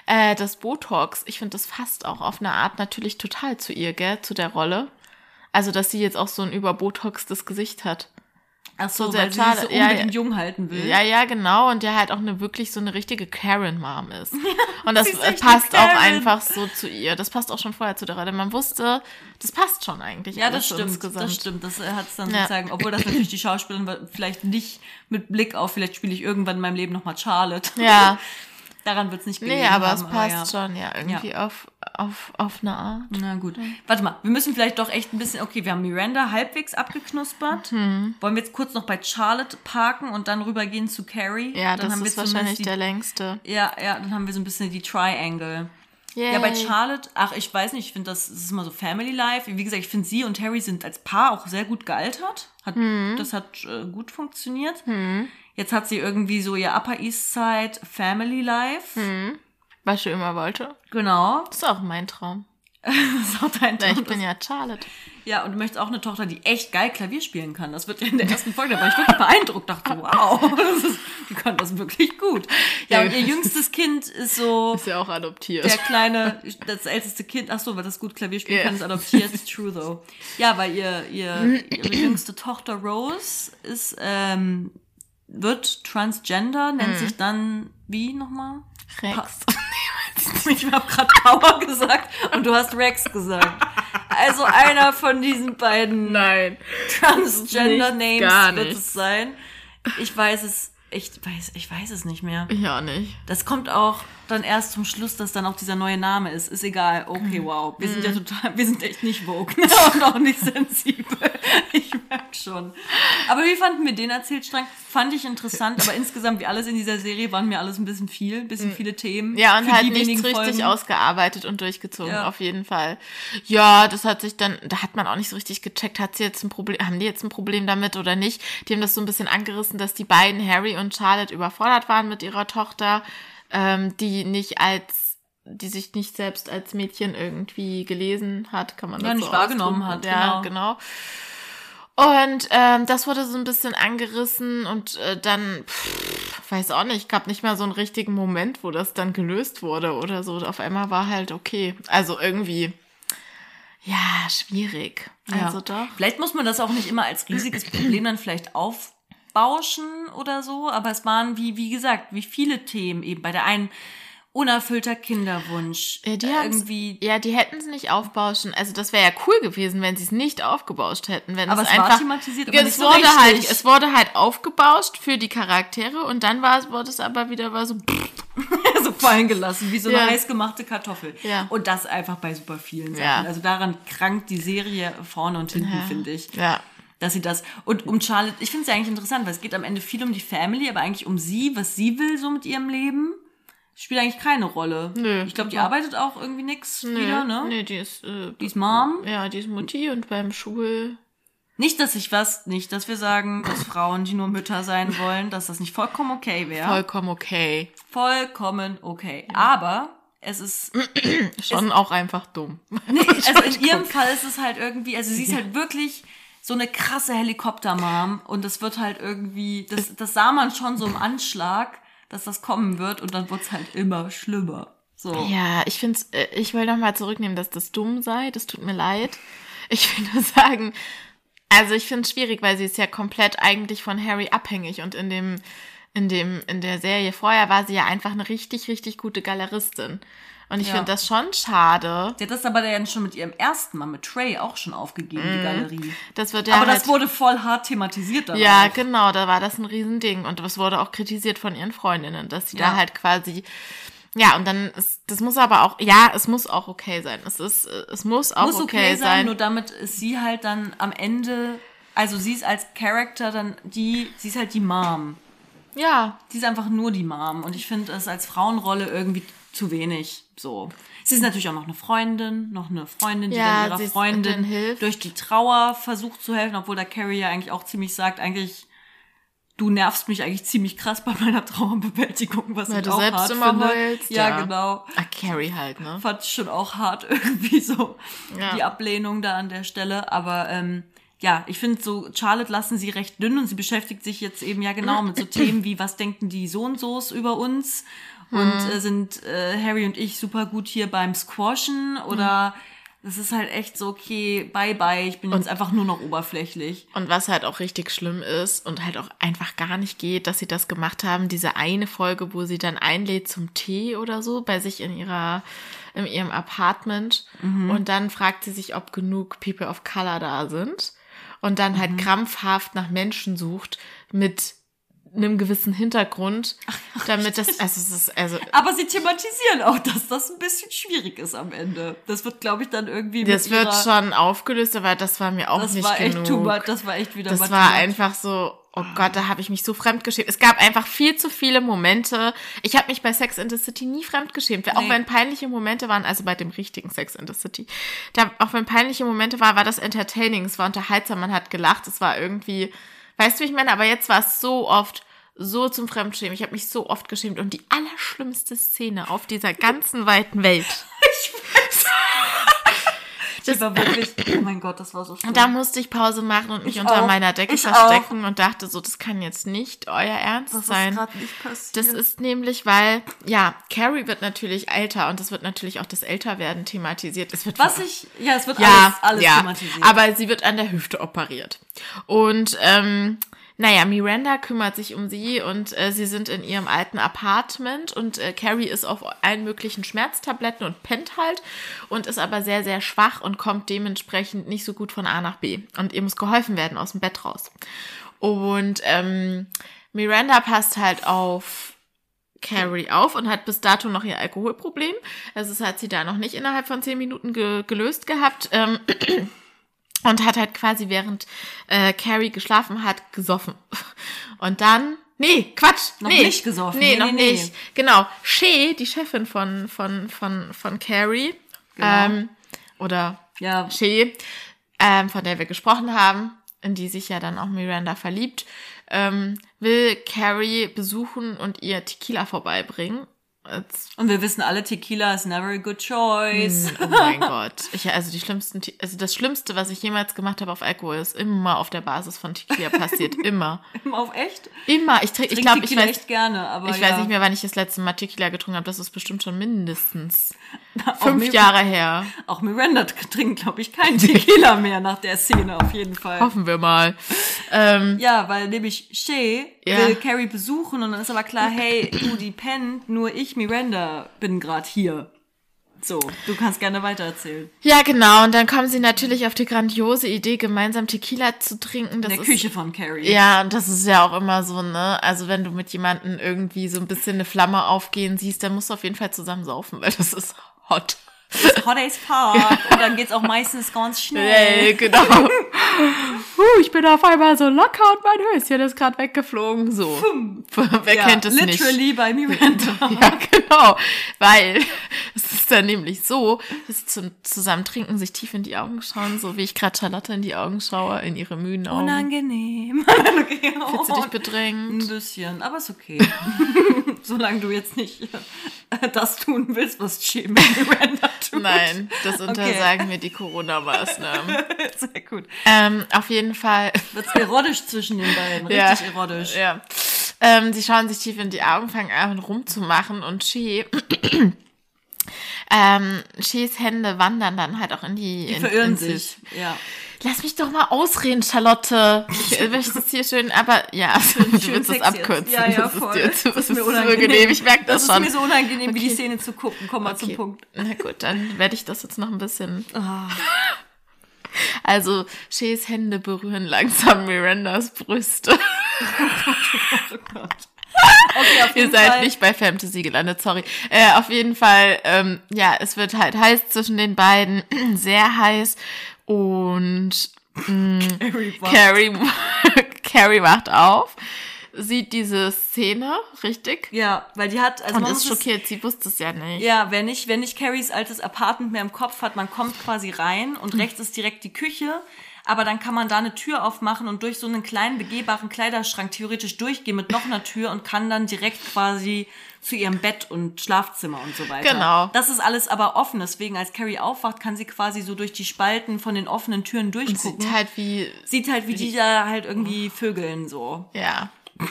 [SPEAKER 1] Äh, das Botox, ich finde, das passt auch auf eine Art natürlich total zu ihr, gell, zu der Rolle. Also, dass sie jetzt auch so ein überbotoxtes Gesicht hat.
[SPEAKER 2] Ach so,
[SPEAKER 1] so
[SPEAKER 2] weil sie sich so
[SPEAKER 1] ja,
[SPEAKER 2] unbedingt
[SPEAKER 1] ja.
[SPEAKER 2] jung halten will.
[SPEAKER 1] Ja, ja, genau. Und der halt auch eine wirklich so eine richtige Karen-Mom ist. (laughs) Und das
[SPEAKER 2] sie ist
[SPEAKER 1] passt auch einfach so zu ihr. Das passt auch schon vorher zu der Rolle. Man wusste, das passt schon eigentlich.
[SPEAKER 2] Ja, das stimmt,
[SPEAKER 1] insgesamt.
[SPEAKER 2] das stimmt. Das hat es dann
[SPEAKER 1] Ja.
[SPEAKER 2] sozusagen, obwohl das natürlich die Schauspielerin vielleicht nicht mit Blick auf, vielleicht spiele ich irgendwann in meinem Leben nochmal Charlotte.
[SPEAKER 1] Ja, (laughs)
[SPEAKER 2] Daran wird es nicht gelegen
[SPEAKER 1] nee, aber
[SPEAKER 2] haben,
[SPEAKER 1] es passt
[SPEAKER 2] ja.
[SPEAKER 1] schon, ja, irgendwie auf, auf, auf eine Art.
[SPEAKER 2] Na gut. Warte mal, wir müssen vielleicht doch echt ein bisschen, okay, wir haben Miranda halbwegs abgeknuspert.
[SPEAKER 1] Hm.
[SPEAKER 2] Wollen wir jetzt kurz noch bei Charlotte parken und dann rübergehen zu Carrie?
[SPEAKER 1] Ja,
[SPEAKER 2] dann
[SPEAKER 1] das
[SPEAKER 2] haben wir
[SPEAKER 1] ist
[SPEAKER 2] zumindest
[SPEAKER 1] wahrscheinlich
[SPEAKER 2] die,
[SPEAKER 1] der längste.
[SPEAKER 2] Ja, ja, dann haben wir so ein bisschen die Triangle. Ja, bei Charlotte, ach, ich weiß nicht, ich finde das, das ist immer so Family Life. Wie gesagt, ich finde sie und Harry sind als Paar auch sehr gut gealtert. Hat,
[SPEAKER 1] Hm.
[SPEAKER 2] Das hat äh, gut funktioniert. Jetzt hat sie irgendwie so ihr Upper East Side Family Life.
[SPEAKER 1] Hm. Was ich immer wollte.
[SPEAKER 2] Genau.
[SPEAKER 1] Das ist auch mein Traum.
[SPEAKER 2] Das (laughs) ist auch dein
[SPEAKER 1] Ja, ich
[SPEAKER 2] Traum.
[SPEAKER 1] bin ja Charlotte.
[SPEAKER 2] Ja, und du möchtest auch eine Tochter, die echt geil Klavier spielen kann. Das wird in der ersten Folge, da war ich wirklich beeindruckt, dachte, (laughs) wow, das ist, die kann das wirklich gut. Ja, und ihr jüngstes Kind ist so
[SPEAKER 1] Ist ja auch adoptiert.
[SPEAKER 2] der kleine, das älteste Kind, ach so, weil das gut Klavier spielen
[SPEAKER 1] Ja.
[SPEAKER 2] kann, ist adoptiert, ist true though. Ja, weil ihr, ihr, ihre jüngste Tochter Rose ist, ähm, wird transgender, nennt sich dann, wie nochmal?
[SPEAKER 1] Rex. (laughs)
[SPEAKER 2] Ich habe gerade Power gesagt und du hast Rex gesagt. Also einer von diesen beiden
[SPEAKER 1] Nein.
[SPEAKER 2] Transgender
[SPEAKER 1] Nichts,
[SPEAKER 2] Names wird es sein. Ich weiß es, ich weiß, ich weiß es nicht mehr.
[SPEAKER 1] Ich auch nicht.
[SPEAKER 2] Das kommt auch dann erst zum Schluss, dass dann auch dieser neue Name ist. Ist egal. Okay, wow. Wir sind ja total, wir sind echt nicht woke und (laughs) auch nicht sensibel. Ich schon. Aber wie fanden wir den Erzählstrang? Fand ich interessant, aber insgesamt, wie alles in dieser Serie, waren mir alles ein bisschen viel, ein bisschen viele Themen.
[SPEAKER 1] Ja, und halt nichts richtig
[SPEAKER 2] Folgen.
[SPEAKER 1] ausgearbeitet und durchgezogen,
[SPEAKER 2] Ja.
[SPEAKER 1] auf jeden Fall. Ja, das hat sich dann, da hat man auch nicht so richtig gecheckt, hat sie jetzt ein Problem, haben die jetzt ein Problem damit oder nicht? Die haben das so ein bisschen angerissen, dass die beiden, Harry und Charlotte, überfordert waren mit ihrer Tochter, ähm, die nicht als die sich nicht selbst als Mädchen irgendwie gelesen hat, kann man das
[SPEAKER 2] Ja,
[SPEAKER 1] so
[SPEAKER 2] nicht wahrgenommen hat,
[SPEAKER 1] Ja, genau. Und ähm, das wurde so ein bisschen angerissen und äh, dann, pff, weiß auch nicht, gab nicht mal so einen richtigen Moment, wo das dann gelöst wurde oder so. Auf einmal war halt okay. Also irgendwie, ja, schwierig.
[SPEAKER 2] Ja.
[SPEAKER 1] Also doch.
[SPEAKER 2] Vielleicht muss man das auch nicht immer als riesiges Problem dann vielleicht aufbauschen oder so, aber es waren, wie, wie gesagt, wie viele Themen eben. Bei der einen unerfüllter Kinderwunsch.
[SPEAKER 1] Ja, die
[SPEAKER 2] äh, irgendwie.
[SPEAKER 1] Ja, die hätten es nicht aufbauschen. Also das wäre ja cool gewesen, wenn sie es nicht aufgebauscht hätten. Wenn
[SPEAKER 2] Aber
[SPEAKER 1] es
[SPEAKER 2] es war
[SPEAKER 1] einfach,
[SPEAKER 2] thematisiert, aber
[SPEAKER 1] es
[SPEAKER 2] nicht so
[SPEAKER 1] wurde
[SPEAKER 2] richtig.
[SPEAKER 1] halt, es wurde halt aufgebauscht für die Charaktere und dann war es, wurde es aber wieder war so. (laughs)
[SPEAKER 2] so fallen gelassen, wie so eine
[SPEAKER 1] Ja.
[SPEAKER 2] heiß gemachte Kartoffel.
[SPEAKER 1] Ja.
[SPEAKER 2] Und das einfach bei super vielen Sachen.
[SPEAKER 1] Ja.
[SPEAKER 2] Also daran krankt die Serie vorne und hinten, finde ich.
[SPEAKER 1] Ja.
[SPEAKER 2] Dass sie das. Und um Charlotte, ich finde es ja eigentlich interessant, weil es geht am Ende viel um die Family, aber eigentlich um sie, was sie will so mit ihrem Leben. Spielt eigentlich keine Rolle.
[SPEAKER 1] Nö.
[SPEAKER 2] Ich glaube, die arbeitet auch irgendwie nix wieder, ne?
[SPEAKER 1] nee, die ist, äh,
[SPEAKER 2] Die ist Mom.
[SPEAKER 1] ja, die ist Mutti und beim Schul.
[SPEAKER 2] Nicht, dass ich was, nicht, dass wir sagen, dass Frauen, die nur Mütter sein (laughs) wollen, dass das nicht vollkommen okay wäre.
[SPEAKER 1] Vollkommen okay.
[SPEAKER 2] Vollkommen okay. Aber es ist (clears throat)
[SPEAKER 1] Schon auch einfach dumm.
[SPEAKER 2] Nee, (laughs) also in ihrem Fall ist es halt irgendwie, also sie ist halt wirklich so eine krasse Helikoptermom und das wird halt irgendwie, das, das sah man schon so im Anschlag, dass das kommen wird und dann wird's halt immer schlimmer. So.
[SPEAKER 1] Ja, ich finde äh, ich will nochmal zurücknehmen, dass das dumm sei. Das tut mir leid. Ich (laughs) will nur sagen, also ich finde es schwierig, weil sie ist ja komplett eigentlich von Harry abhängig und in dem in dem, in der Serie vorher war sie ja einfach eine richtig, richtig gute Galeristin. Und ich
[SPEAKER 2] Ja.
[SPEAKER 1] finde das schon schade.
[SPEAKER 2] Sie hat das aber dann schon mit ihrem ersten Mal mit Trey auch schon aufgegeben, die Galerie.
[SPEAKER 1] Das wird ja
[SPEAKER 2] aber
[SPEAKER 1] halt,
[SPEAKER 2] das wurde voll hart thematisiert dann
[SPEAKER 1] Ja, genau, da war das ein Riesending. Und das wurde auch kritisiert von ihren Freundinnen, dass sie
[SPEAKER 2] Ja.
[SPEAKER 1] da halt quasi. Ja, und dann ist, das muss aber auch, ja, es muss auch okay sein. Es ist, es muss auch
[SPEAKER 2] Muss
[SPEAKER 1] okay, sein.
[SPEAKER 2] nur damit ist sie halt dann am Ende, also sie ist als Charakter dann die, sie ist halt die Mom.
[SPEAKER 1] Ja,
[SPEAKER 2] Sie ist einfach nur die Mom. Und ich finde es als Frauenrolle irgendwie zu wenig. So. Sie ist natürlich auch noch eine Freundin, noch eine Freundin, die
[SPEAKER 1] Ja,
[SPEAKER 2] dann ihrer Freundin
[SPEAKER 1] hilft.
[SPEAKER 2] durch die Trauer versucht zu helfen, obwohl der Carrie ja eigentlich auch ziemlich sagt, eigentlich, du nervst mich eigentlich ziemlich krass bei meiner Trauerbewältigung, was
[SPEAKER 1] Weil
[SPEAKER 2] ich
[SPEAKER 1] du
[SPEAKER 2] auch
[SPEAKER 1] selbst
[SPEAKER 2] hart
[SPEAKER 1] immer
[SPEAKER 2] finde.
[SPEAKER 1] heulst,
[SPEAKER 2] ja,
[SPEAKER 1] ja.
[SPEAKER 2] genau.
[SPEAKER 1] ah, Carrie halt, ne?
[SPEAKER 2] Fand ich schon auch hart (laughs) irgendwie so
[SPEAKER 1] Ja.
[SPEAKER 2] die Ablehnung da an der Stelle. Aber ähm, ja, ich finde so, Charlotte lassen sie recht dünn und sie beschäftigt sich jetzt eben ja genau mit so (laughs) Themen wie, was denken die so und so's über uns? Und
[SPEAKER 1] Hm.
[SPEAKER 2] äh, sind äh, Harry und ich super gut hier beim Squashen oder das ist halt echt so, okay, bye bye, ich bin jetzt einfach nur noch oberflächlich.
[SPEAKER 1] Und was halt auch richtig schlimm ist und halt auch einfach gar nicht geht, dass sie das gemacht haben, diese eine Folge, wo sie dann einlädt zum Tee oder so bei sich in ihrer in ihrem Apartment und dann fragt sie sich, ob genug People of Color da sind und dann halt krampfhaft nach Menschen sucht mit einem gewissen Hintergrund, damit das also es ist also
[SPEAKER 2] Aber sie thematisieren auch, dass das ein bisschen schwierig ist am Ende. Das wird, glaube ich, dann irgendwie
[SPEAKER 1] das wird
[SPEAKER 2] ihrer,
[SPEAKER 1] schon aufgelöst, aber das war mir auch
[SPEAKER 2] Das
[SPEAKER 1] nicht
[SPEAKER 2] war
[SPEAKER 1] genug.
[SPEAKER 2] echt too much, das war echt wieder
[SPEAKER 1] Das war einfach so, oh Gott, da habe ich mich so fremdgeschämt. Es gab einfach viel zu viele Momente. Ich habe mich bei Sex in the City nie fremdgeschämt. Auch
[SPEAKER 2] Nee.
[SPEAKER 1] wenn peinliche Momente waren, also bei dem richtigen Sex in the City. Da, auch wenn peinliche Momente waren, war das entertaining. Es war unterhaltsam, man hat gelacht. Es war irgendwie, weißt du, wie ich meine? Aber jetzt war es so oft so zum Fremdschämen. Ich habe mich so oft geschämt. Und die allerschlimmste Szene auf dieser ganzen weiten Welt. (laughs)
[SPEAKER 2] Die war wirklich, oh mein Gott, das war so schlimm.
[SPEAKER 1] Und da musste ich Pause machen und mich
[SPEAKER 2] Ich
[SPEAKER 1] unter
[SPEAKER 2] auch.
[SPEAKER 1] meiner Decke
[SPEAKER 2] Ich
[SPEAKER 1] verstecken und dachte so, das kann jetzt nicht euer Ernst
[SPEAKER 2] das
[SPEAKER 1] sein.
[SPEAKER 2] ist gerade nicht passiert.
[SPEAKER 1] Das ist nämlich, weil, ja, Carrie wird natürlich älter und es wird natürlich auch das Älterwerden thematisiert. Es wird
[SPEAKER 2] Was ich, ja, es wird
[SPEAKER 1] ja,
[SPEAKER 2] alles, alles
[SPEAKER 1] ja,
[SPEAKER 2] thematisiert.
[SPEAKER 1] aber sie wird an der Hüfte operiert. Und ähm, naja, Miranda kümmert sich um sie und äh, sie sind in ihrem alten Apartment und äh, Carrie ist auf allen möglichen Schmerztabletten und pennt halt und ist aber sehr, sehr schwach und kommt dementsprechend nicht so gut von A nach B. Und ihr muss geholfen werden aus dem Bett raus. Und ähm, Miranda passt halt auf Carrie auf und hat bis dato noch ihr Alkoholproblem. Also das hat sie da noch nicht innerhalb von zehn Minuten ge gelöst gehabt. Ähm, (clears throat) und hat halt quasi während äh, Carrie geschlafen hat, gesoffen. (laughs) Und dann, nee, Quatsch,
[SPEAKER 2] Noch
[SPEAKER 1] nee,
[SPEAKER 2] nicht gesoffen.
[SPEAKER 1] Nee,
[SPEAKER 2] Nee,
[SPEAKER 1] noch
[SPEAKER 2] nee,
[SPEAKER 1] nicht. Genau, Shea, die Chefin von von von von Carrie,
[SPEAKER 2] Genau.
[SPEAKER 1] ähm, oder
[SPEAKER 2] ja,
[SPEAKER 1] Shea, ähm, von der wir gesprochen haben, in die sich ja dann auch Miranda verliebt, ähm, will Carrie besuchen und ihr Tequila vorbeibringen. Jetzt,
[SPEAKER 2] und wir wissen alle, Tequila is never a good choice.
[SPEAKER 1] oh mein (laughs) Gott. Ich, also die schlimmsten, Te- also das Schlimmste, was ich jemals gemacht habe auf Alkohol, ist immer auf der Basis von Tequila passiert. (laughs) Immer.
[SPEAKER 2] Auf echt?
[SPEAKER 1] Immer. Ich trinke, ich glaube, ich weiß,
[SPEAKER 2] echt gerne, aber
[SPEAKER 1] ich
[SPEAKER 2] ja.
[SPEAKER 1] weiß nicht mehr, wann ich das letzte Mal Tequila getrunken habe. Das ist bestimmt schon mindestens (laughs) fünf
[SPEAKER 2] Mir-
[SPEAKER 1] Jahre her.
[SPEAKER 2] Auch Miranda trinkt, glaube ich, kein Tequila mehr nach der Szene, auf jeden Fall.
[SPEAKER 1] Hoffen wir mal. Ähm,
[SPEAKER 2] Ja, weil nämlich Shay
[SPEAKER 1] Ja.
[SPEAKER 2] will Carrie besuchen und dann ist aber klar, hey, du, die pennt, nur ich, Miranda, bin gerade hier. So, du kannst gerne weitererzählen.
[SPEAKER 1] Ja, genau. Und dann kommen sie natürlich auf die grandiose Idee, gemeinsam Tequila zu trinken. Das
[SPEAKER 2] In der
[SPEAKER 1] ist,
[SPEAKER 2] Küche von Carrie.
[SPEAKER 1] Ja, und das ist ja auch immer so, ne? Also wenn du mit jemandem irgendwie so ein bisschen eine Flamme aufgehen siehst, dann musst du auf jeden Fall zusammen saufen, weil das ist hot.
[SPEAKER 2] Hot as Park. Und dann geht's auch meistens ganz schnell.
[SPEAKER 1] Genau. uh, ich bin auf einmal so locker und mein Höschen ist gerade weggeflogen. So. (laughs) Wer
[SPEAKER 2] Ja,
[SPEAKER 1] kennt es nicht?
[SPEAKER 2] literally bei Miranda. (laughs)
[SPEAKER 1] Ja, genau. Weil (laughs) es ist dann nämlich so, dass sie zusammen trinken, sich tief in die Augen schauen, so wie ich gerade Charlotte in die Augen schaue, in ihre müden Augen.
[SPEAKER 2] Unangenehm. okay, oh,
[SPEAKER 1] Fühlst du dich bedrängt?
[SPEAKER 2] Ein bisschen, aber ist okay. Solange du jetzt nicht (laughs) das tun willst, was mit (laughs) Miranda tut.
[SPEAKER 1] Nein, das untersagen mir die Corona-Maßnahmen. (laughs)
[SPEAKER 2] Sehr gut.
[SPEAKER 1] ähm, auf jeden Fall.
[SPEAKER 2] Wird's erotisch zwischen den beiden.
[SPEAKER 1] Ja.
[SPEAKER 2] Richtig erotisch.
[SPEAKER 1] Ja. Ähm, sie schauen sich tief in die Augen, fangen an rumzumachen und She, (clears throat) ähm, Shees Hände wandern dann halt auch in die,
[SPEAKER 2] Die
[SPEAKER 1] in,
[SPEAKER 2] verirren
[SPEAKER 1] in
[SPEAKER 2] sich. Ja.
[SPEAKER 1] Lass mich doch mal ausreden, Charlotte. Ich möchte das hier schön, aber ja, (laughs) du (laughs) willst das abkürzen.
[SPEAKER 2] Ja, ja,
[SPEAKER 1] das
[SPEAKER 2] voll.
[SPEAKER 1] ist dir, das ist
[SPEAKER 2] mir
[SPEAKER 1] so
[SPEAKER 2] unangenehm.
[SPEAKER 1] Ich merke das,
[SPEAKER 2] Das
[SPEAKER 1] schon.
[SPEAKER 2] ist mir so unangenehm, wie die
[SPEAKER 1] Okay.
[SPEAKER 2] Szene zu gucken. Komm mal zum
[SPEAKER 1] Okay.
[SPEAKER 2] Punkt.
[SPEAKER 1] Na gut, dann werde ich das jetzt noch ein bisschen. (laughs)
[SPEAKER 2] Ah.
[SPEAKER 1] Also, Shays Hände berühren langsam Mirandas Brüste.
[SPEAKER 2] Okay, auf
[SPEAKER 1] Ihr
[SPEAKER 2] jeden
[SPEAKER 1] seid
[SPEAKER 2] Fall.
[SPEAKER 1] nicht bei Fantasy gelandet, sorry. Äh, auf jeden Fall, ähm, ja, es wird halt heiß zwischen den beiden, (clears throat) sehr heiß und
[SPEAKER 2] Harry (laughs) Potter.
[SPEAKER 1] Carrie, (laughs) Carrie wacht auf, sieht diese Szene, richtig?
[SPEAKER 2] Ja, weil die hat, also
[SPEAKER 1] Und
[SPEAKER 2] man
[SPEAKER 1] ist
[SPEAKER 2] es-
[SPEAKER 1] schockiert, sie wusste es ja nicht.
[SPEAKER 2] Ja, wer nicht, wer nicht Carries altes Apartment mehr im Kopf hat, man kommt quasi rein und
[SPEAKER 1] Hm.
[SPEAKER 2] rechts ist direkt die Küche, aber dann kann man da eine Tür aufmachen und durch so einen kleinen begehbaren Kleiderschrank theoretisch durchgehen mit noch einer Tür und kann dann direkt quasi zu ihrem Bett und Schlafzimmer und so weiter.
[SPEAKER 1] Genau.
[SPEAKER 2] Das ist alles aber offen, deswegen als Carrie aufwacht, kann sie quasi so durch die Spalten von den offenen Türen durchgucken.
[SPEAKER 1] Sieht halt wie,
[SPEAKER 2] Sieht halt, wie die da halt irgendwie vögeln so.
[SPEAKER 1] ja. (laughs)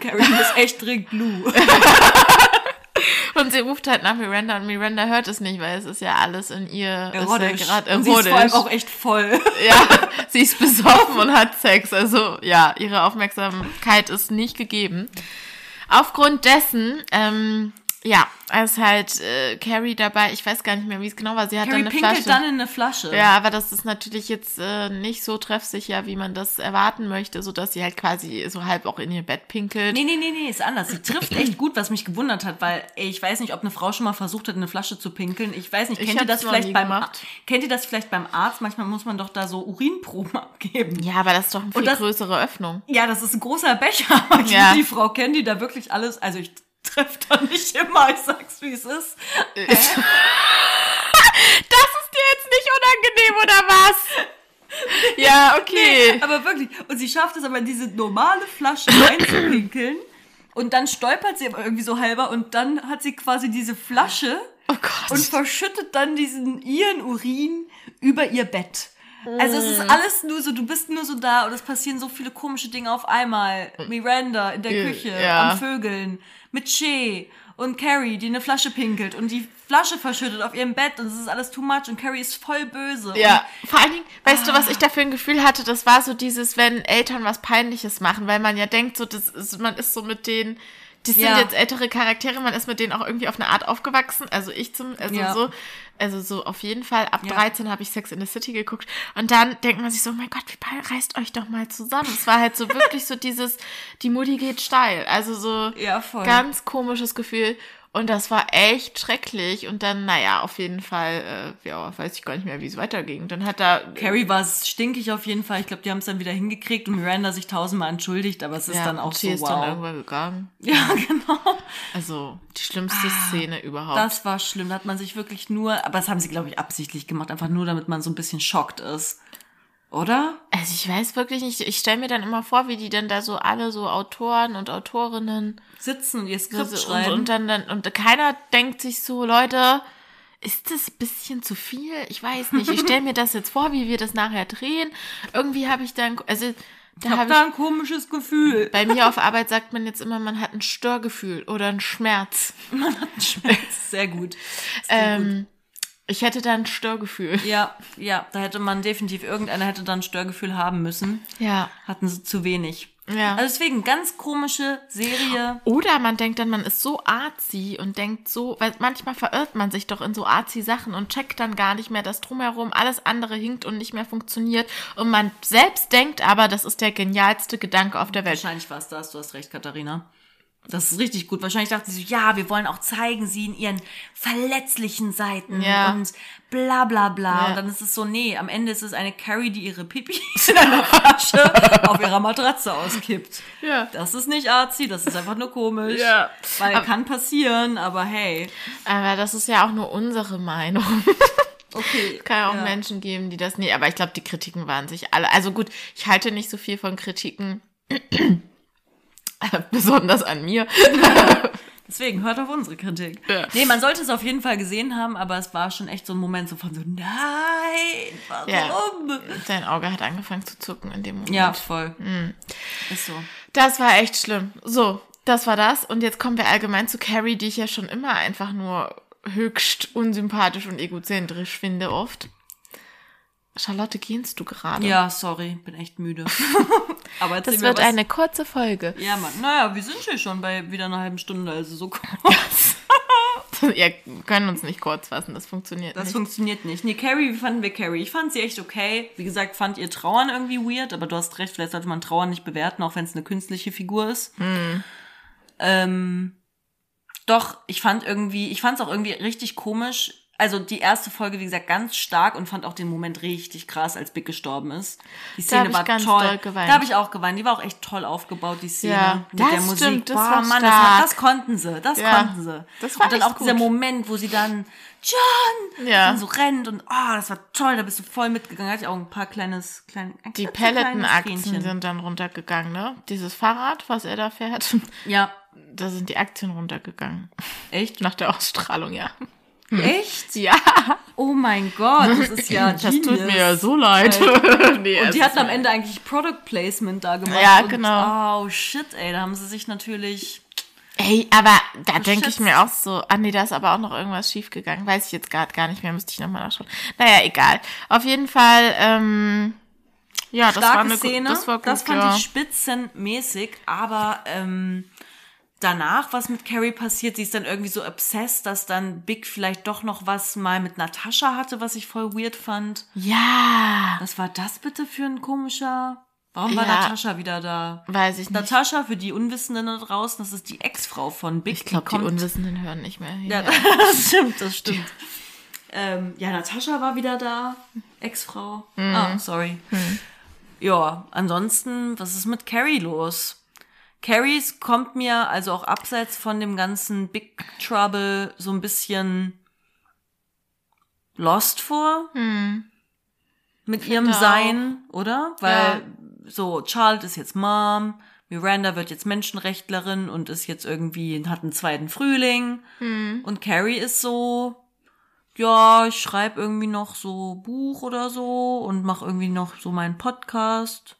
[SPEAKER 2] Carrie muss echt dringend Lou. (laughs)
[SPEAKER 1] Und sie ruft halt nach Miranda und Miranda hört es nicht, weil es ist ja alles in ihr
[SPEAKER 2] Erotisch.
[SPEAKER 1] Ist ja grad
[SPEAKER 2] Und sie ist vor allem
[SPEAKER 1] erotisch.
[SPEAKER 2] auch echt voll. (laughs)
[SPEAKER 1] Ja, sie ist besoffen und hat Sex. Also ja, ihre Aufmerksamkeit ist nicht gegeben. Aufgrund dessen, ähm, ja, ist halt äh, Carrie dabei. Ich weiß gar nicht mehr, wie es genau war. Sie hat
[SPEAKER 2] Carrie
[SPEAKER 1] dann eine
[SPEAKER 2] pinkelt
[SPEAKER 1] Flasche.
[SPEAKER 2] dann in eine Flasche.
[SPEAKER 1] ja, aber das ist natürlich jetzt äh, nicht so treffsicher, wie man das erwarten möchte, so dass sie halt quasi so halb auch in ihr Bett pinkelt.
[SPEAKER 2] Nee, nee, nee, nee, ist anders. Sie trifft echt gut, was mich gewundert hat, weil ey, ich weiß nicht, ob eine Frau schon mal versucht hat, in eine Flasche zu pinkeln. Ich weiß nicht,
[SPEAKER 1] Ich
[SPEAKER 2] kennt ihr das vielleicht beim
[SPEAKER 1] gemacht.
[SPEAKER 2] Kennt ihr das vielleicht beim Arzt? Manchmal muss man doch da so Urinproben (laughs) abgeben.
[SPEAKER 1] Ja, aber das ist doch eine viel
[SPEAKER 2] das-
[SPEAKER 1] größere Öffnung.
[SPEAKER 2] Ja, das ist ein großer Becher, aber (laughs)
[SPEAKER 1] Ja.
[SPEAKER 2] die Frau kennen, die da wirklich alles, also ich treffe da nicht immer, ich sag's wie es ist. (laughs)
[SPEAKER 1] Das ist dir jetzt nicht unangenehm, oder was? Ja, okay.
[SPEAKER 2] Aber wirklich. Und sie schafft es aber in diese normale Flasche reinzupinkeln. Und dann stolpert sie aber irgendwie so halber und dann hat sie quasi diese Flasche
[SPEAKER 1] Oh Gott.
[SPEAKER 2] und verschüttet dann diesen ihren Urin über ihr Bett. Also es ist alles nur so, du bist nur so da und es passieren so viele komische Dinge auf einmal. Miranda in der. Küche,
[SPEAKER 1] Ja.
[SPEAKER 2] am Vögeln, mit Shea und Carrie, die eine Flasche pinkelt und die Flasche verschüttet auf ihrem Bett und es ist alles too much und Carrie ist voll böse.
[SPEAKER 1] Ja, vor allen Dingen, weißt du, was ich da für ein Gefühl hatte? Das war so dieses, wenn Eltern was Peinliches machen, weil man ja denkt, so, das ist, man ist so mit denen, die sind
[SPEAKER 2] Ja.
[SPEAKER 1] jetzt ältere Charaktere, man ist mit denen auch irgendwie auf eine Art aufgewachsen. Also ich zum, also
[SPEAKER 2] Ja.
[SPEAKER 1] so, also so auf jeden Fall. Ab
[SPEAKER 2] Ja.
[SPEAKER 1] 13 habe ich Sex in the City geguckt und dann denkt man sich so, mein Gott, wie reißt euch doch mal zusammen. Es war halt so wirklich so dieses, die Mutti geht steil. Also so ganz komisches Gefühl. Und das war echt schrecklich. Und dann, naja, auf jeden Fall, äh, ja, weiß ich gar nicht mehr, wie es weiterging. Dann hat da.
[SPEAKER 2] Carrie war stinkig auf jeden Fall. Ich glaube, die haben es dann wieder hingekriegt und Miranda sich tausendmal entschuldigt, aber es ist
[SPEAKER 1] ja,
[SPEAKER 2] dann auch
[SPEAKER 1] und sie
[SPEAKER 2] so,
[SPEAKER 1] ist
[SPEAKER 2] wow.
[SPEAKER 1] dann irgendwann gegangen. (laughs)
[SPEAKER 2] ja, genau.
[SPEAKER 1] Also, die schlimmste Szene überhaupt.
[SPEAKER 2] Das war schlimm. Da hat man sich wirklich nur, aber das haben sie, glaube ich, absichtlich gemacht, einfach nur, damit man so ein bisschen schockt ist. Oder?
[SPEAKER 1] also, ich weiß wirklich nicht. Ich stelle mir dann immer vor, wie die denn da so alle so Autoren und Autorinnen
[SPEAKER 2] Sitzen und ihr Skript
[SPEAKER 1] so, und,
[SPEAKER 2] schreiben.
[SPEAKER 1] und dann, dann, und keiner denkt sich so, Leute, ist das ein bisschen zu viel? Ich weiß nicht. Ich stelle mir das jetzt vor, wie wir das nachher drehen. Irgendwie habe ich dann, also, da
[SPEAKER 2] ich
[SPEAKER 1] habe ich
[SPEAKER 2] da ein komisches Gefühl.
[SPEAKER 1] Bei mir auf Arbeit sagt man jetzt immer, man hat ein Störgefühl oder einen Schmerz.
[SPEAKER 2] Man hat einen Schmerz. Sehr gut. Sehr gut.
[SPEAKER 1] Ich hätte da ein Störgefühl. (laughs)
[SPEAKER 2] Ja, ja, da hätte man definitiv, irgendeiner hätte dann ein Störgefühl haben müssen.
[SPEAKER 1] Ja.
[SPEAKER 2] Hatten sie zu wenig.
[SPEAKER 1] Ja.
[SPEAKER 2] Also deswegen, ganz komische Serie.
[SPEAKER 1] Oder man denkt dann, man ist so arzi und denkt so, weil manchmal verirrt man sich doch in so arzi Sachen und checkt dann gar nicht mehr, dass drumherum alles andere hinkt und nicht mehr funktioniert. Und man selbst denkt aber, das ist der genialste Gedanke auf der Welt.
[SPEAKER 2] Wahrscheinlich war es das, du hast recht, Katharina. Das ist richtig gut. Wahrscheinlich dachte sie so, ja, wir wollen auch zeigen sie in ihren verletzlichen Seiten
[SPEAKER 1] Ja.
[SPEAKER 2] und bla bla bla.
[SPEAKER 1] Ja.
[SPEAKER 2] Und dann ist es so, nee, am Ende ist es eine Carrie, die ihre Pipi (laughs) in einer Flasche auf ihrer Matratze auskippt.
[SPEAKER 1] Ja.
[SPEAKER 2] Das ist nicht arzi, das ist einfach nur komisch.
[SPEAKER 1] Ja.
[SPEAKER 2] Weil
[SPEAKER 1] Aber-
[SPEAKER 2] kann passieren, aber hey.
[SPEAKER 1] Aber das ist ja auch nur unsere Meinung.
[SPEAKER 2] Okay. (laughs)
[SPEAKER 1] Kann ja auch
[SPEAKER 2] Ja.
[SPEAKER 1] Menschen geben, die das. Nee, aber ich glaube, die Kritiken waren sich alle. Also gut, ich halte nicht so viel von Kritiken. (clears throat) (laughs) Besonders an mir. (laughs)
[SPEAKER 2] Deswegen hört auf unsere Kritik.
[SPEAKER 1] Ja.
[SPEAKER 2] Nee, man sollte es auf jeden Fall gesehen haben, aber es war schon echt so ein Moment so von so, nein, warum?
[SPEAKER 1] Ja. Dein Auge hat angefangen zu zucken in dem Moment.
[SPEAKER 2] Ja, voll.
[SPEAKER 1] Hm.
[SPEAKER 2] Ist so.
[SPEAKER 1] Das war echt schlimm. So, das war das. Und jetzt kommen wir allgemein zu Carrie, die ich ja schon immer einfach nur höchst unsympathisch und egozentrisch finde oft. Charlotte, gehst du gerade?
[SPEAKER 2] Ja, sorry, bin echt müde. (laughs)
[SPEAKER 1] Aber das wird was. eine kurze Folge.
[SPEAKER 2] Ja, Mann. Naja, wir sind hier schon bei wieder einer halben Stunde, also so
[SPEAKER 1] kurz. (laughs) (laughs) wir können uns nicht kurz fassen, das funktioniert
[SPEAKER 2] das
[SPEAKER 1] nicht.
[SPEAKER 2] Das funktioniert nicht. Nee, Carrie, wie fanden wir Carrie? Ich fand sie echt okay. Wie gesagt, fand ihr Trauern irgendwie weird, aber du hast recht, vielleicht sollte man Trauern nicht bewerten, auch wenn es eine künstliche Figur ist. Hm. Ähm, doch, ich fand irgendwie, ich fand es auch irgendwie richtig komisch, also die erste Folge, wie gesagt, ganz stark und fand auch den Moment richtig krass, als Big gestorben ist. Die Szene war toll. Da habe ich auch geweint. Die war auch echt toll aufgebaut, die Szene
[SPEAKER 1] ja,
[SPEAKER 2] mit der
[SPEAKER 1] Musik. Stimmt,
[SPEAKER 2] das Boah, Mann, das, das, konnten sie, das ja, konnten sie.
[SPEAKER 1] Das war
[SPEAKER 2] und dann auch gut. dieser Moment, wo sie dann John
[SPEAKER 1] ja.
[SPEAKER 2] so rennt und oh, das war toll, da bist du voll mitgegangen. Hatte ich auch ein paar kleines, klein,
[SPEAKER 1] Die Pelletenaktien sind dann runtergegangen, ne? Dieses Fahrrad, was er da fährt.
[SPEAKER 2] Ja.
[SPEAKER 1] Da sind die Aktien runtergegangen.
[SPEAKER 2] Echt?
[SPEAKER 1] Nach der Ausstrahlung, ja.
[SPEAKER 2] Hm. Echt?
[SPEAKER 1] Ja.
[SPEAKER 2] Oh mein Gott, das ist ja
[SPEAKER 1] Das (laughs) Genius. tut mir ja so leid. (laughs)
[SPEAKER 2] nee, und die hatten am Ende eigentlich Product Placement da gemacht.
[SPEAKER 1] Ja, genau.
[SPEAKER 2] oh shit, ey, da haben sie sich natürlich...
[SPEAKER 1] Ey, aber da denke ich mir auch so, ah nee, da ist aber auch noch irgendwas schiefgegangen. Weiß ich jetzt gerade gar nicht mehr, müsste ich nochmal nachschauen. Naja, egal. Auf jeden Fall, ähm, ja, das
[SPEAKER 2] Starke
[SPEAKER 1] war eine
[SPEAKER 2] Szene.
[SPEAKER 1] Das war gut,
[SPEAKER 2] Das fand
[SPEAKER 1] ja.
[SPEAKER 2] ich spitzenmäßig, aber ähm, danach, was mit Carrie passiert, sie ist dann irgendwie so obsessed, dass dann Big vielleicht doch noch was mal mit Natascha hatte, was ich voll weird fand.
[SPEAKER 1] Ja.
[SPEAKER 2] Was war das bitte für ein komischer? Warum war
[SPEAKER 1] Ja.
[SPEAKER 2] Natascha wieder da?
[SPEAKER 1] Weiß ich nicht.
[SPEAKER 2] Natascha, für die Unwissenden da draußen, das ist die Ex-Frau von Big.
[SPEAKER 1] ich glaube, die
[SPEAKER 2] kommt-
[SPEAKER 1] Unwissenden hören nicht mehr hin.
[SPEAKER 2] Ja, (laughs) das stimmt, das stimmt. Ähm, ja, Natascha war wieder da. Ex-Frau.
[SPEAKER 1] Mhm.
[SPEAKER 2] Ah, sorry. Ja, ansonsten, was ist mit Carrie los? Carries kommt mir also auch abseits von dem ganzen Big Trouble so ein bisschen lost vor. Mit ihrem
[SPEAKER 1] Finde auch.
[SPEAKER 2] Sein, oder? Weil so, Charlotte ist jetzt Mom, Miranda wird jetzt Menschenrechtlerin und ist jetzt irgendwie, hat einen zweiten Frühling. Und Carrie ist so, ja, ich schreibe irgendwie noch so Buch oder so und mache irgendwie noch so meinen Podcast.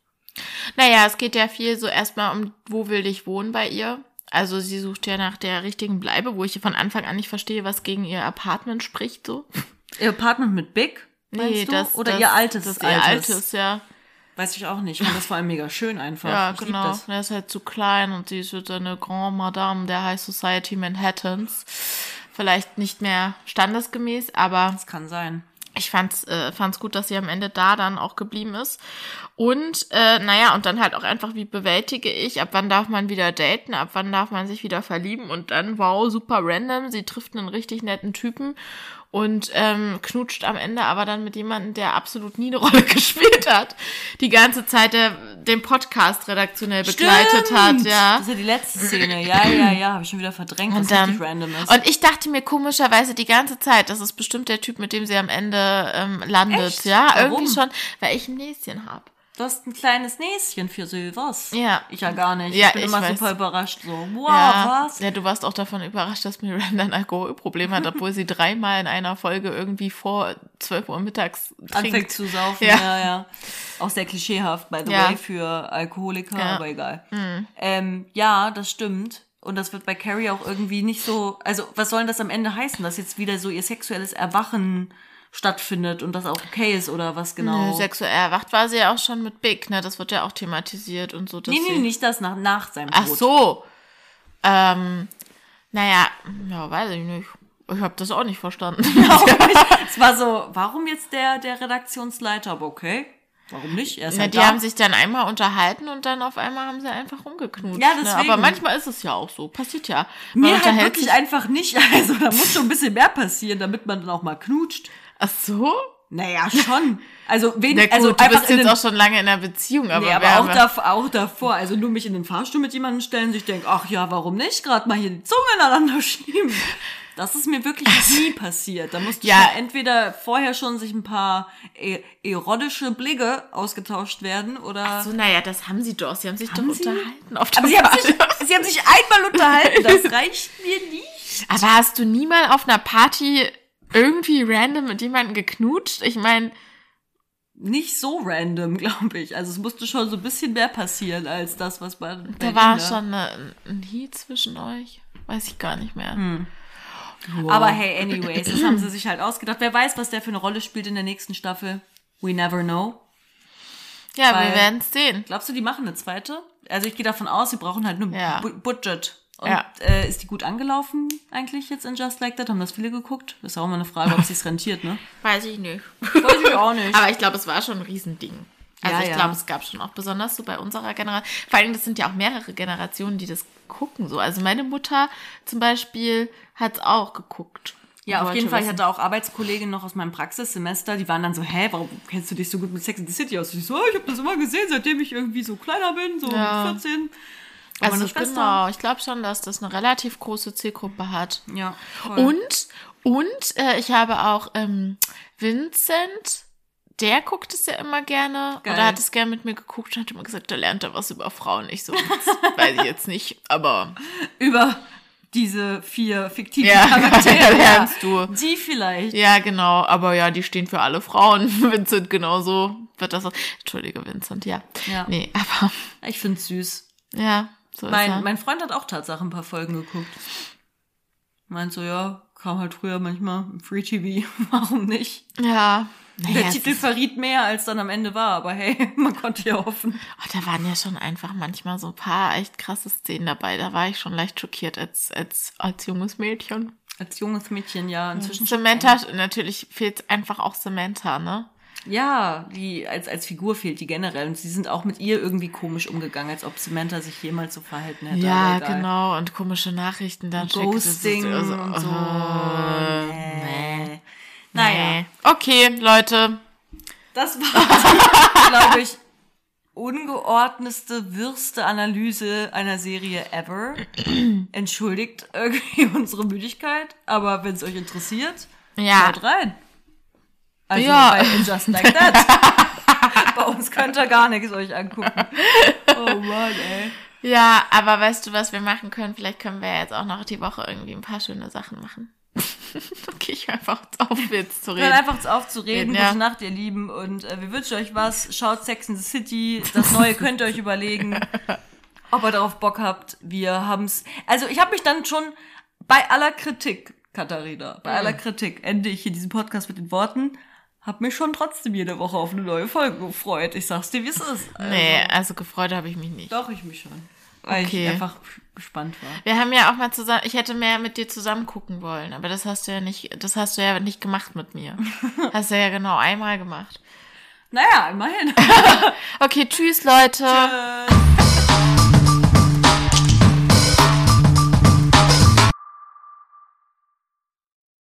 [SPEAKER 1] Naja, es geht ja viel so erstmal um, wo will ich wohnen bei ihr. Also sie sucht ja nach der richtigen Bleibe, wo ich von Anfang an nicht verstehe, was gegen ihr Apartment spricht so.
[SPEAKER 2] Ihr Apartment mit Big? meinst du? Oder
[SPEAKER 1] das,
[SPEAKER 2] ihr altes?
[SPEAKER 1] Das ist ihr altes, ja.
[SPEAKER 2] Weiß ich auch nicht. Ich fand das vor allem mega schön einfach.
[SPEAKER 1] Ja,
[SPEAKER 2] ich
[SPEAKER 1] genau.
[SPEAKER 2] Das.
[SPEAKER 1] Er ist halt zu klein und sie ist so eine Grand Madame der High Society Manhattans. Vielleicht nicht mehr standesgemäß, aber
[SPEAKER 2] das kann sein.
[SPEAKER 1] Ich fand's, äh, fand's gut, dass sie am Ende da dann auch geblieben ist. Und, äh, naja, und dann halt auch einfach, wie bewältige ich, ab wann darf man wieder daten, ab wann darf man sich wieder verlieben und dann, wow, super random, sie trifft einen richtig netten Typen und ähm, knutscht am Ende aber dann mit jemandem, der absolut nie eine Rolle (laughs) gespielt hat, die ganze Zeit der, den Podcast redaktionell begleitet hat, ja.
[SPEAKER 2] Das ist ja die letzte Szene. Ja, ja, ja. Habe ich schon wieder verdrängt,
[SPEAKER 1] Und dann-
[SPEAKER 2] random ist.
[SPEAKER 1] Und ich dachte mir komischerweise die ganze Zeit, das ist bestimmt der Typ, mit dem sie am Ende ähm, landet.
[SPEAKER 2] Echt?
[SPEAKER 1] Ja,
[SPEAKER 2] Warum?
[SPEAKER 1] irgendwie schon, weil ich ein Näschen hab.
[SPEAKER 2] Du hast ein kleines Näschen für Silvers.
[SPEAKER 1] Ja.
[SPEAKER 2] Ich ja gar nicht.
[SPEAKER 1] Ja,
[SPEAKER 2] ich bin
[SPEAKER 1] ich
[SPEAKER 2] immer
[SPEAKER 1] weiß.
[SPEAKER 2] super überrascht. So, wow,
[SPEAKER 1] ja,
[SPEAKER 2] was?
[SPEAKER 1] ja, du warst auch davon überrascht, dass Miranda (laughs) ein Alkoholproblem hat, obwohl sie dreimal in einer Folge irgendwie vor 12 Uhr mittags trinkt.
[SPEAKER 2] Anfängt zu saufen,
[SPEAKER 1] Ja.
[SPEAKER 2] ja. ja, Auch sehr klischeehaft, by the
[SPEAKER 1] Ja.
[SPEAKER 2] way, für Alkoholiker.
[SPEAKER 1] Mhm.
[SPEAKER 2] aber egal. Ähm, ja, das stimmt. Und das wird bei Carrie auch irgendwie nicht so, also was soll denn das am Ende heißen, dass jetzt wieder so ihr sexuelles Erwachen stattfindet und das auch okay ist oder was genau?
[SPEAKER 1] Nö, sexuell erwacht war sie ja auch schon mit Big, ne? Das wird ja auch thematisiert und so.
[SPEAKER 2] nee, nee, nicht das nach, nach seinem
[SPEAKER 1] Ach
[SPEAKER 2] Tod.
[SPEAKER 1] so. Ähm, naja, ja, weiß ich nicht. Ich habe das auch nicht verstanden. (laughs)
[SPEAKER 2] Es war so, warum jetzt der, der Redaktionsleiter? Aber okay, warum nicht? Er ist
[SPEAKER 1] Na,
[SPEAKER 2] halt
[SPEAKER 1] die
[SPEAKER 2] da.
[SPEAKER 1] haben sich dann einmal unterhalten und dann auf einmal haben sie einfach rumgeknutscht.
[SPEAKER 2] Ja,
[SPEAKER 1] Ne?
[SPEAKER 2] deswegen.
[SPEAKER 1] Aber manchmal ist es ja auch so. Passiert ja. Man
[SPEAKER 2] Mir halt wirklich einfach nicht. (laughs) Also da muss schon ein bisschen mehr passieren, damit man dann auch mal knutscht.
[SPEAKER 1] Ach so?
[SPEAKER 2] Naja, schon. Also wenig,
[SPEAKER 1] gut,
[SPEAKER 2] also
[SPEAKER 1] du
[SPEAKER 2] einfach
[SPEAKER 1] bist jetzt
[SPEAKER 2] den,
[SPEAKER 1] auch schon lange in einer Beziehung, aber,
[SPEAKER 2] nee, aber auch, dav auch davor. Also nur mich in den Fahrstuhl mit jemandem stellen, sich denken, ach ja, warum nicht? Gerade mal hier die Zunge ineinander (laughs) schieben. Das ist mir wirklich (laughs) nie passiert. Da musste
[SPEAKER 1] Ja.
[SPEAKER 2] entweder vorher schon sich ein paar e erotische Blicke ausgetauscht werden oder.
[SPEAKER 1] so, naja, das haben sie doch. Sie haben sich
[SPEAKER 2] Haben
[SPEAKER 1] doch
[SPEAKER 2] sie?
[SPEAKER 1] unterhalten auf
[SPEAKER 2] aber sie haben, sich, sie haben sich einmal unterhalten. Das (laughs) reicht mir nicht.
[SPEAKER 1] Aber hast du nie mal auf einer Party irgendwie random mit jemandem geknutscht? Ich meine,
[SPEAKER 2] Nicht so random, (laughs) glaube ich. Also es musste schon so ein bisschen mehr passieren als das, was bei, bei
[SPEAKER 1] da war
[SPEAKER 2] Linda.
[SPEAKER 1] schon eine, ein Heat zwischen euch. Weiß ich gar nicht mehr.
[SPEAKER 2] Hm. Aber hey, anyways, das haben sie sich halt ausgedacht. Wer weiß, was der für eine Rolle spielt in der nächsten Staffel. We never know.
[SPEAKER 1] Ja,
[SPEAKER 2] Weil-
[SPEAKER 1] wir werden es sehen.
[SPEAKER 2] Glaubst du, die machen eine zweite? Also ich gehe davon aus, sie brauchen halt nur
[SPEAKER 1] Ja.
[SPEAKER 2] Bu Budget. Und
[SPEAKER 1] Ja.
[SPEAKER 2] äh, ist die gut angelaufen eigentlich jetzt in Just Like That? Haben das viele geguckt? Das ist auch mal eine Frage, ob es rentiert, ne? (laughs)
[SPEAKER 1] Weiß ich nicht.
[SPEAKER 2] Weiß ich auch nicht.
[SPEAKER 1] Aber ich glaube, es war schon ein Riesending. Also
[SPEAKER 2] Ja,
[SPEAKER 1] ich
[SPEAKER 2] ja.
[SPEAKER 1] glaube, es gab schon auch besonders so bei unserer Generation. Vor allem, das sind ja auch mehrere Generationen, die das gucken. So. Also meine Mutter zum Beispiel hat es auch geguckt.
[SPEAKER 2] Ja, auf jeden Fall. Ich hatte auch Arbeitskolleginnen noch aus meinem Praxissemester, die waren dann so, hä, warum kennst du dich so gut mit Sex in the City aus? Und ich so, oh, ich habe das immer gesehen, seitdem ich irgendwie so kleiner bin, so
[SPEAKER 1] Ja.
[SPEAKER 2] 14.
[SPEAKER 1] Also genau, ich glaube schon, dass das eine relativ große Zielgruppe hat.
[SPEAKER 2] Ja. voll.
[SPEAKER 1] Und, und äh, ich habe auch ähm, Vincent, der guckt es ja immer gerne.
[SPEAKER 2] Geil.
[SPEAKER 1] Oder hat es gerne mit mir geguckt und hat immer gesagt, da lernt er was über Frauen. Ich so, (laughs) weiß ich jetzt nicht, aber
[SPEAKER 2] Über diese vier fiktiven
[SPEAKER 1] ja, (laughs)
[SPEAKER 2] Charaktere.
[SPEAKER 1] lernst du.
[SPEAKER 2] Die vielleicht.
[SPEAKER 1] Ja, genau, aber ja, die stehen für alle Frauen. (laughs) Vincent genauso wird das. Entschuldige, Vincent, ja.
[SPEAKER 2] Ja.
[SPEAKER 1] Nee, aber
[SPEAKER 2] Ich find's süß.
[SPEAKER 1] ja, so ist er.
[SPEAKER 2] Mein, mein Freund hat auch Tatsache ein paar Folgen geguckt. Meint so, ja, kam halt früher manchmal im Free TV. (laughs) Warum nicht?
[SPEAKER 1] ja.
[SPEAKER 2] Der
[SPEAKER 1] Naja, es
[SPEAKER 2] Titel verriet mehr, als dann am Ende war. Aber hey, (laughs) man konnte ja hoffen.
[SPEAKER 1] Oh, da waren ja schon einfach manchmal so ein paar echt krasse Szenen dabei. Da war ich schon leicht schockiert als, als, als junges Mädchen.
[SPEAKER 2] Als junges Mädchen, ja. Inzwischen
[SPEAKER 1] Samantha, natürlich fehlt einfach auch Samantha, ne?
[SPEAKER 2] Ja, die als, als Figur fehlt die generell. Und sie sind auch mit ihr irgendwie komisch umgegangen, als ob Samantha sich jemals so verhalten hätte.
[SPEAKER 1] Ja, genau. Und komische Nachrichten dann schickte. Das ist
[SPEAKER 2] Ghosting
[SPEAKER 1] also-
[SPEAKER 2] und so.
[SPEAKER 1] äh,
[SPEAKER 2] nee. Naja,
[SPEAKER 1] Nee. Okay, Leute.
[SPEAKER 2] das war (laughs) glaube ich, ungeordnetste, wirste Analyse einer Serie ever. Entschuldigt irgendwie (laughs) unsere Müdigkeit, aber wenn es euch interessiert,
[SPEAKER 1] Ja.
[SPEAKER 2] Schaut rein. Also
[SPEAKER 1] Ja.
[SPEAKER 2] bei Just Like That. (laughs) bei uns könnt ihr gar nichts euch angucken. Oh Mann, ey.
[SPEAKER 1] Ja, aber weißt du, was wir machen können? Vielleicht können wir ja jetzt auch noch die Woche irgendwie ein paar schöne Sachen machen. (laughs) okay, ich höre einfach auf, jetzt zu
[SPEAKER 2] Hört
[SPEAKER 1] reden.
[SPEAKER 2] einfach auf zu reden.
[SPEAKER 1] Ja.
[SPEAKER 2] Gute Nacht, ihr Lieben. Und äh, wir wünschen euch was. Schaut Sex in the City. Das Neue (laughs) könnt ihr euch überlegen, ob ihr darauf Bock habt. Wir haben's. Also ich habe mich dann schon bei aller Kritik, Katharina, bei aller Kritik, ende ich hier diesen Podcast mit den Worten, hab mich schon trotzdem jede Woche auf eine neue Folge gefreut. Ich sag's dir, wie es ist. Also,
[SPEAKER 1] Nee, also gefreut habe ich mich nicht.
[SPEAKER 2] Doch, ich mich schon. Weil
[SPEAKER 1] Okay.
[SPEAKER 2] ich einfach gespannt war.
[SPEAKER 1] Wir haben ja auch mal zusammen, ich hätte mehr mit dir zusammen gucken wollen, aber das hast du ja nicht, das hast du ja nicht gemacht mit mir. (laughs) Hast du ja genau einmal gemacht.
[SPEAKER 2] Naja, immerhin. (laughs)
[SPEAKER 1] Okay, tschüss Leute.
[SPEAKER 2] Tschüss.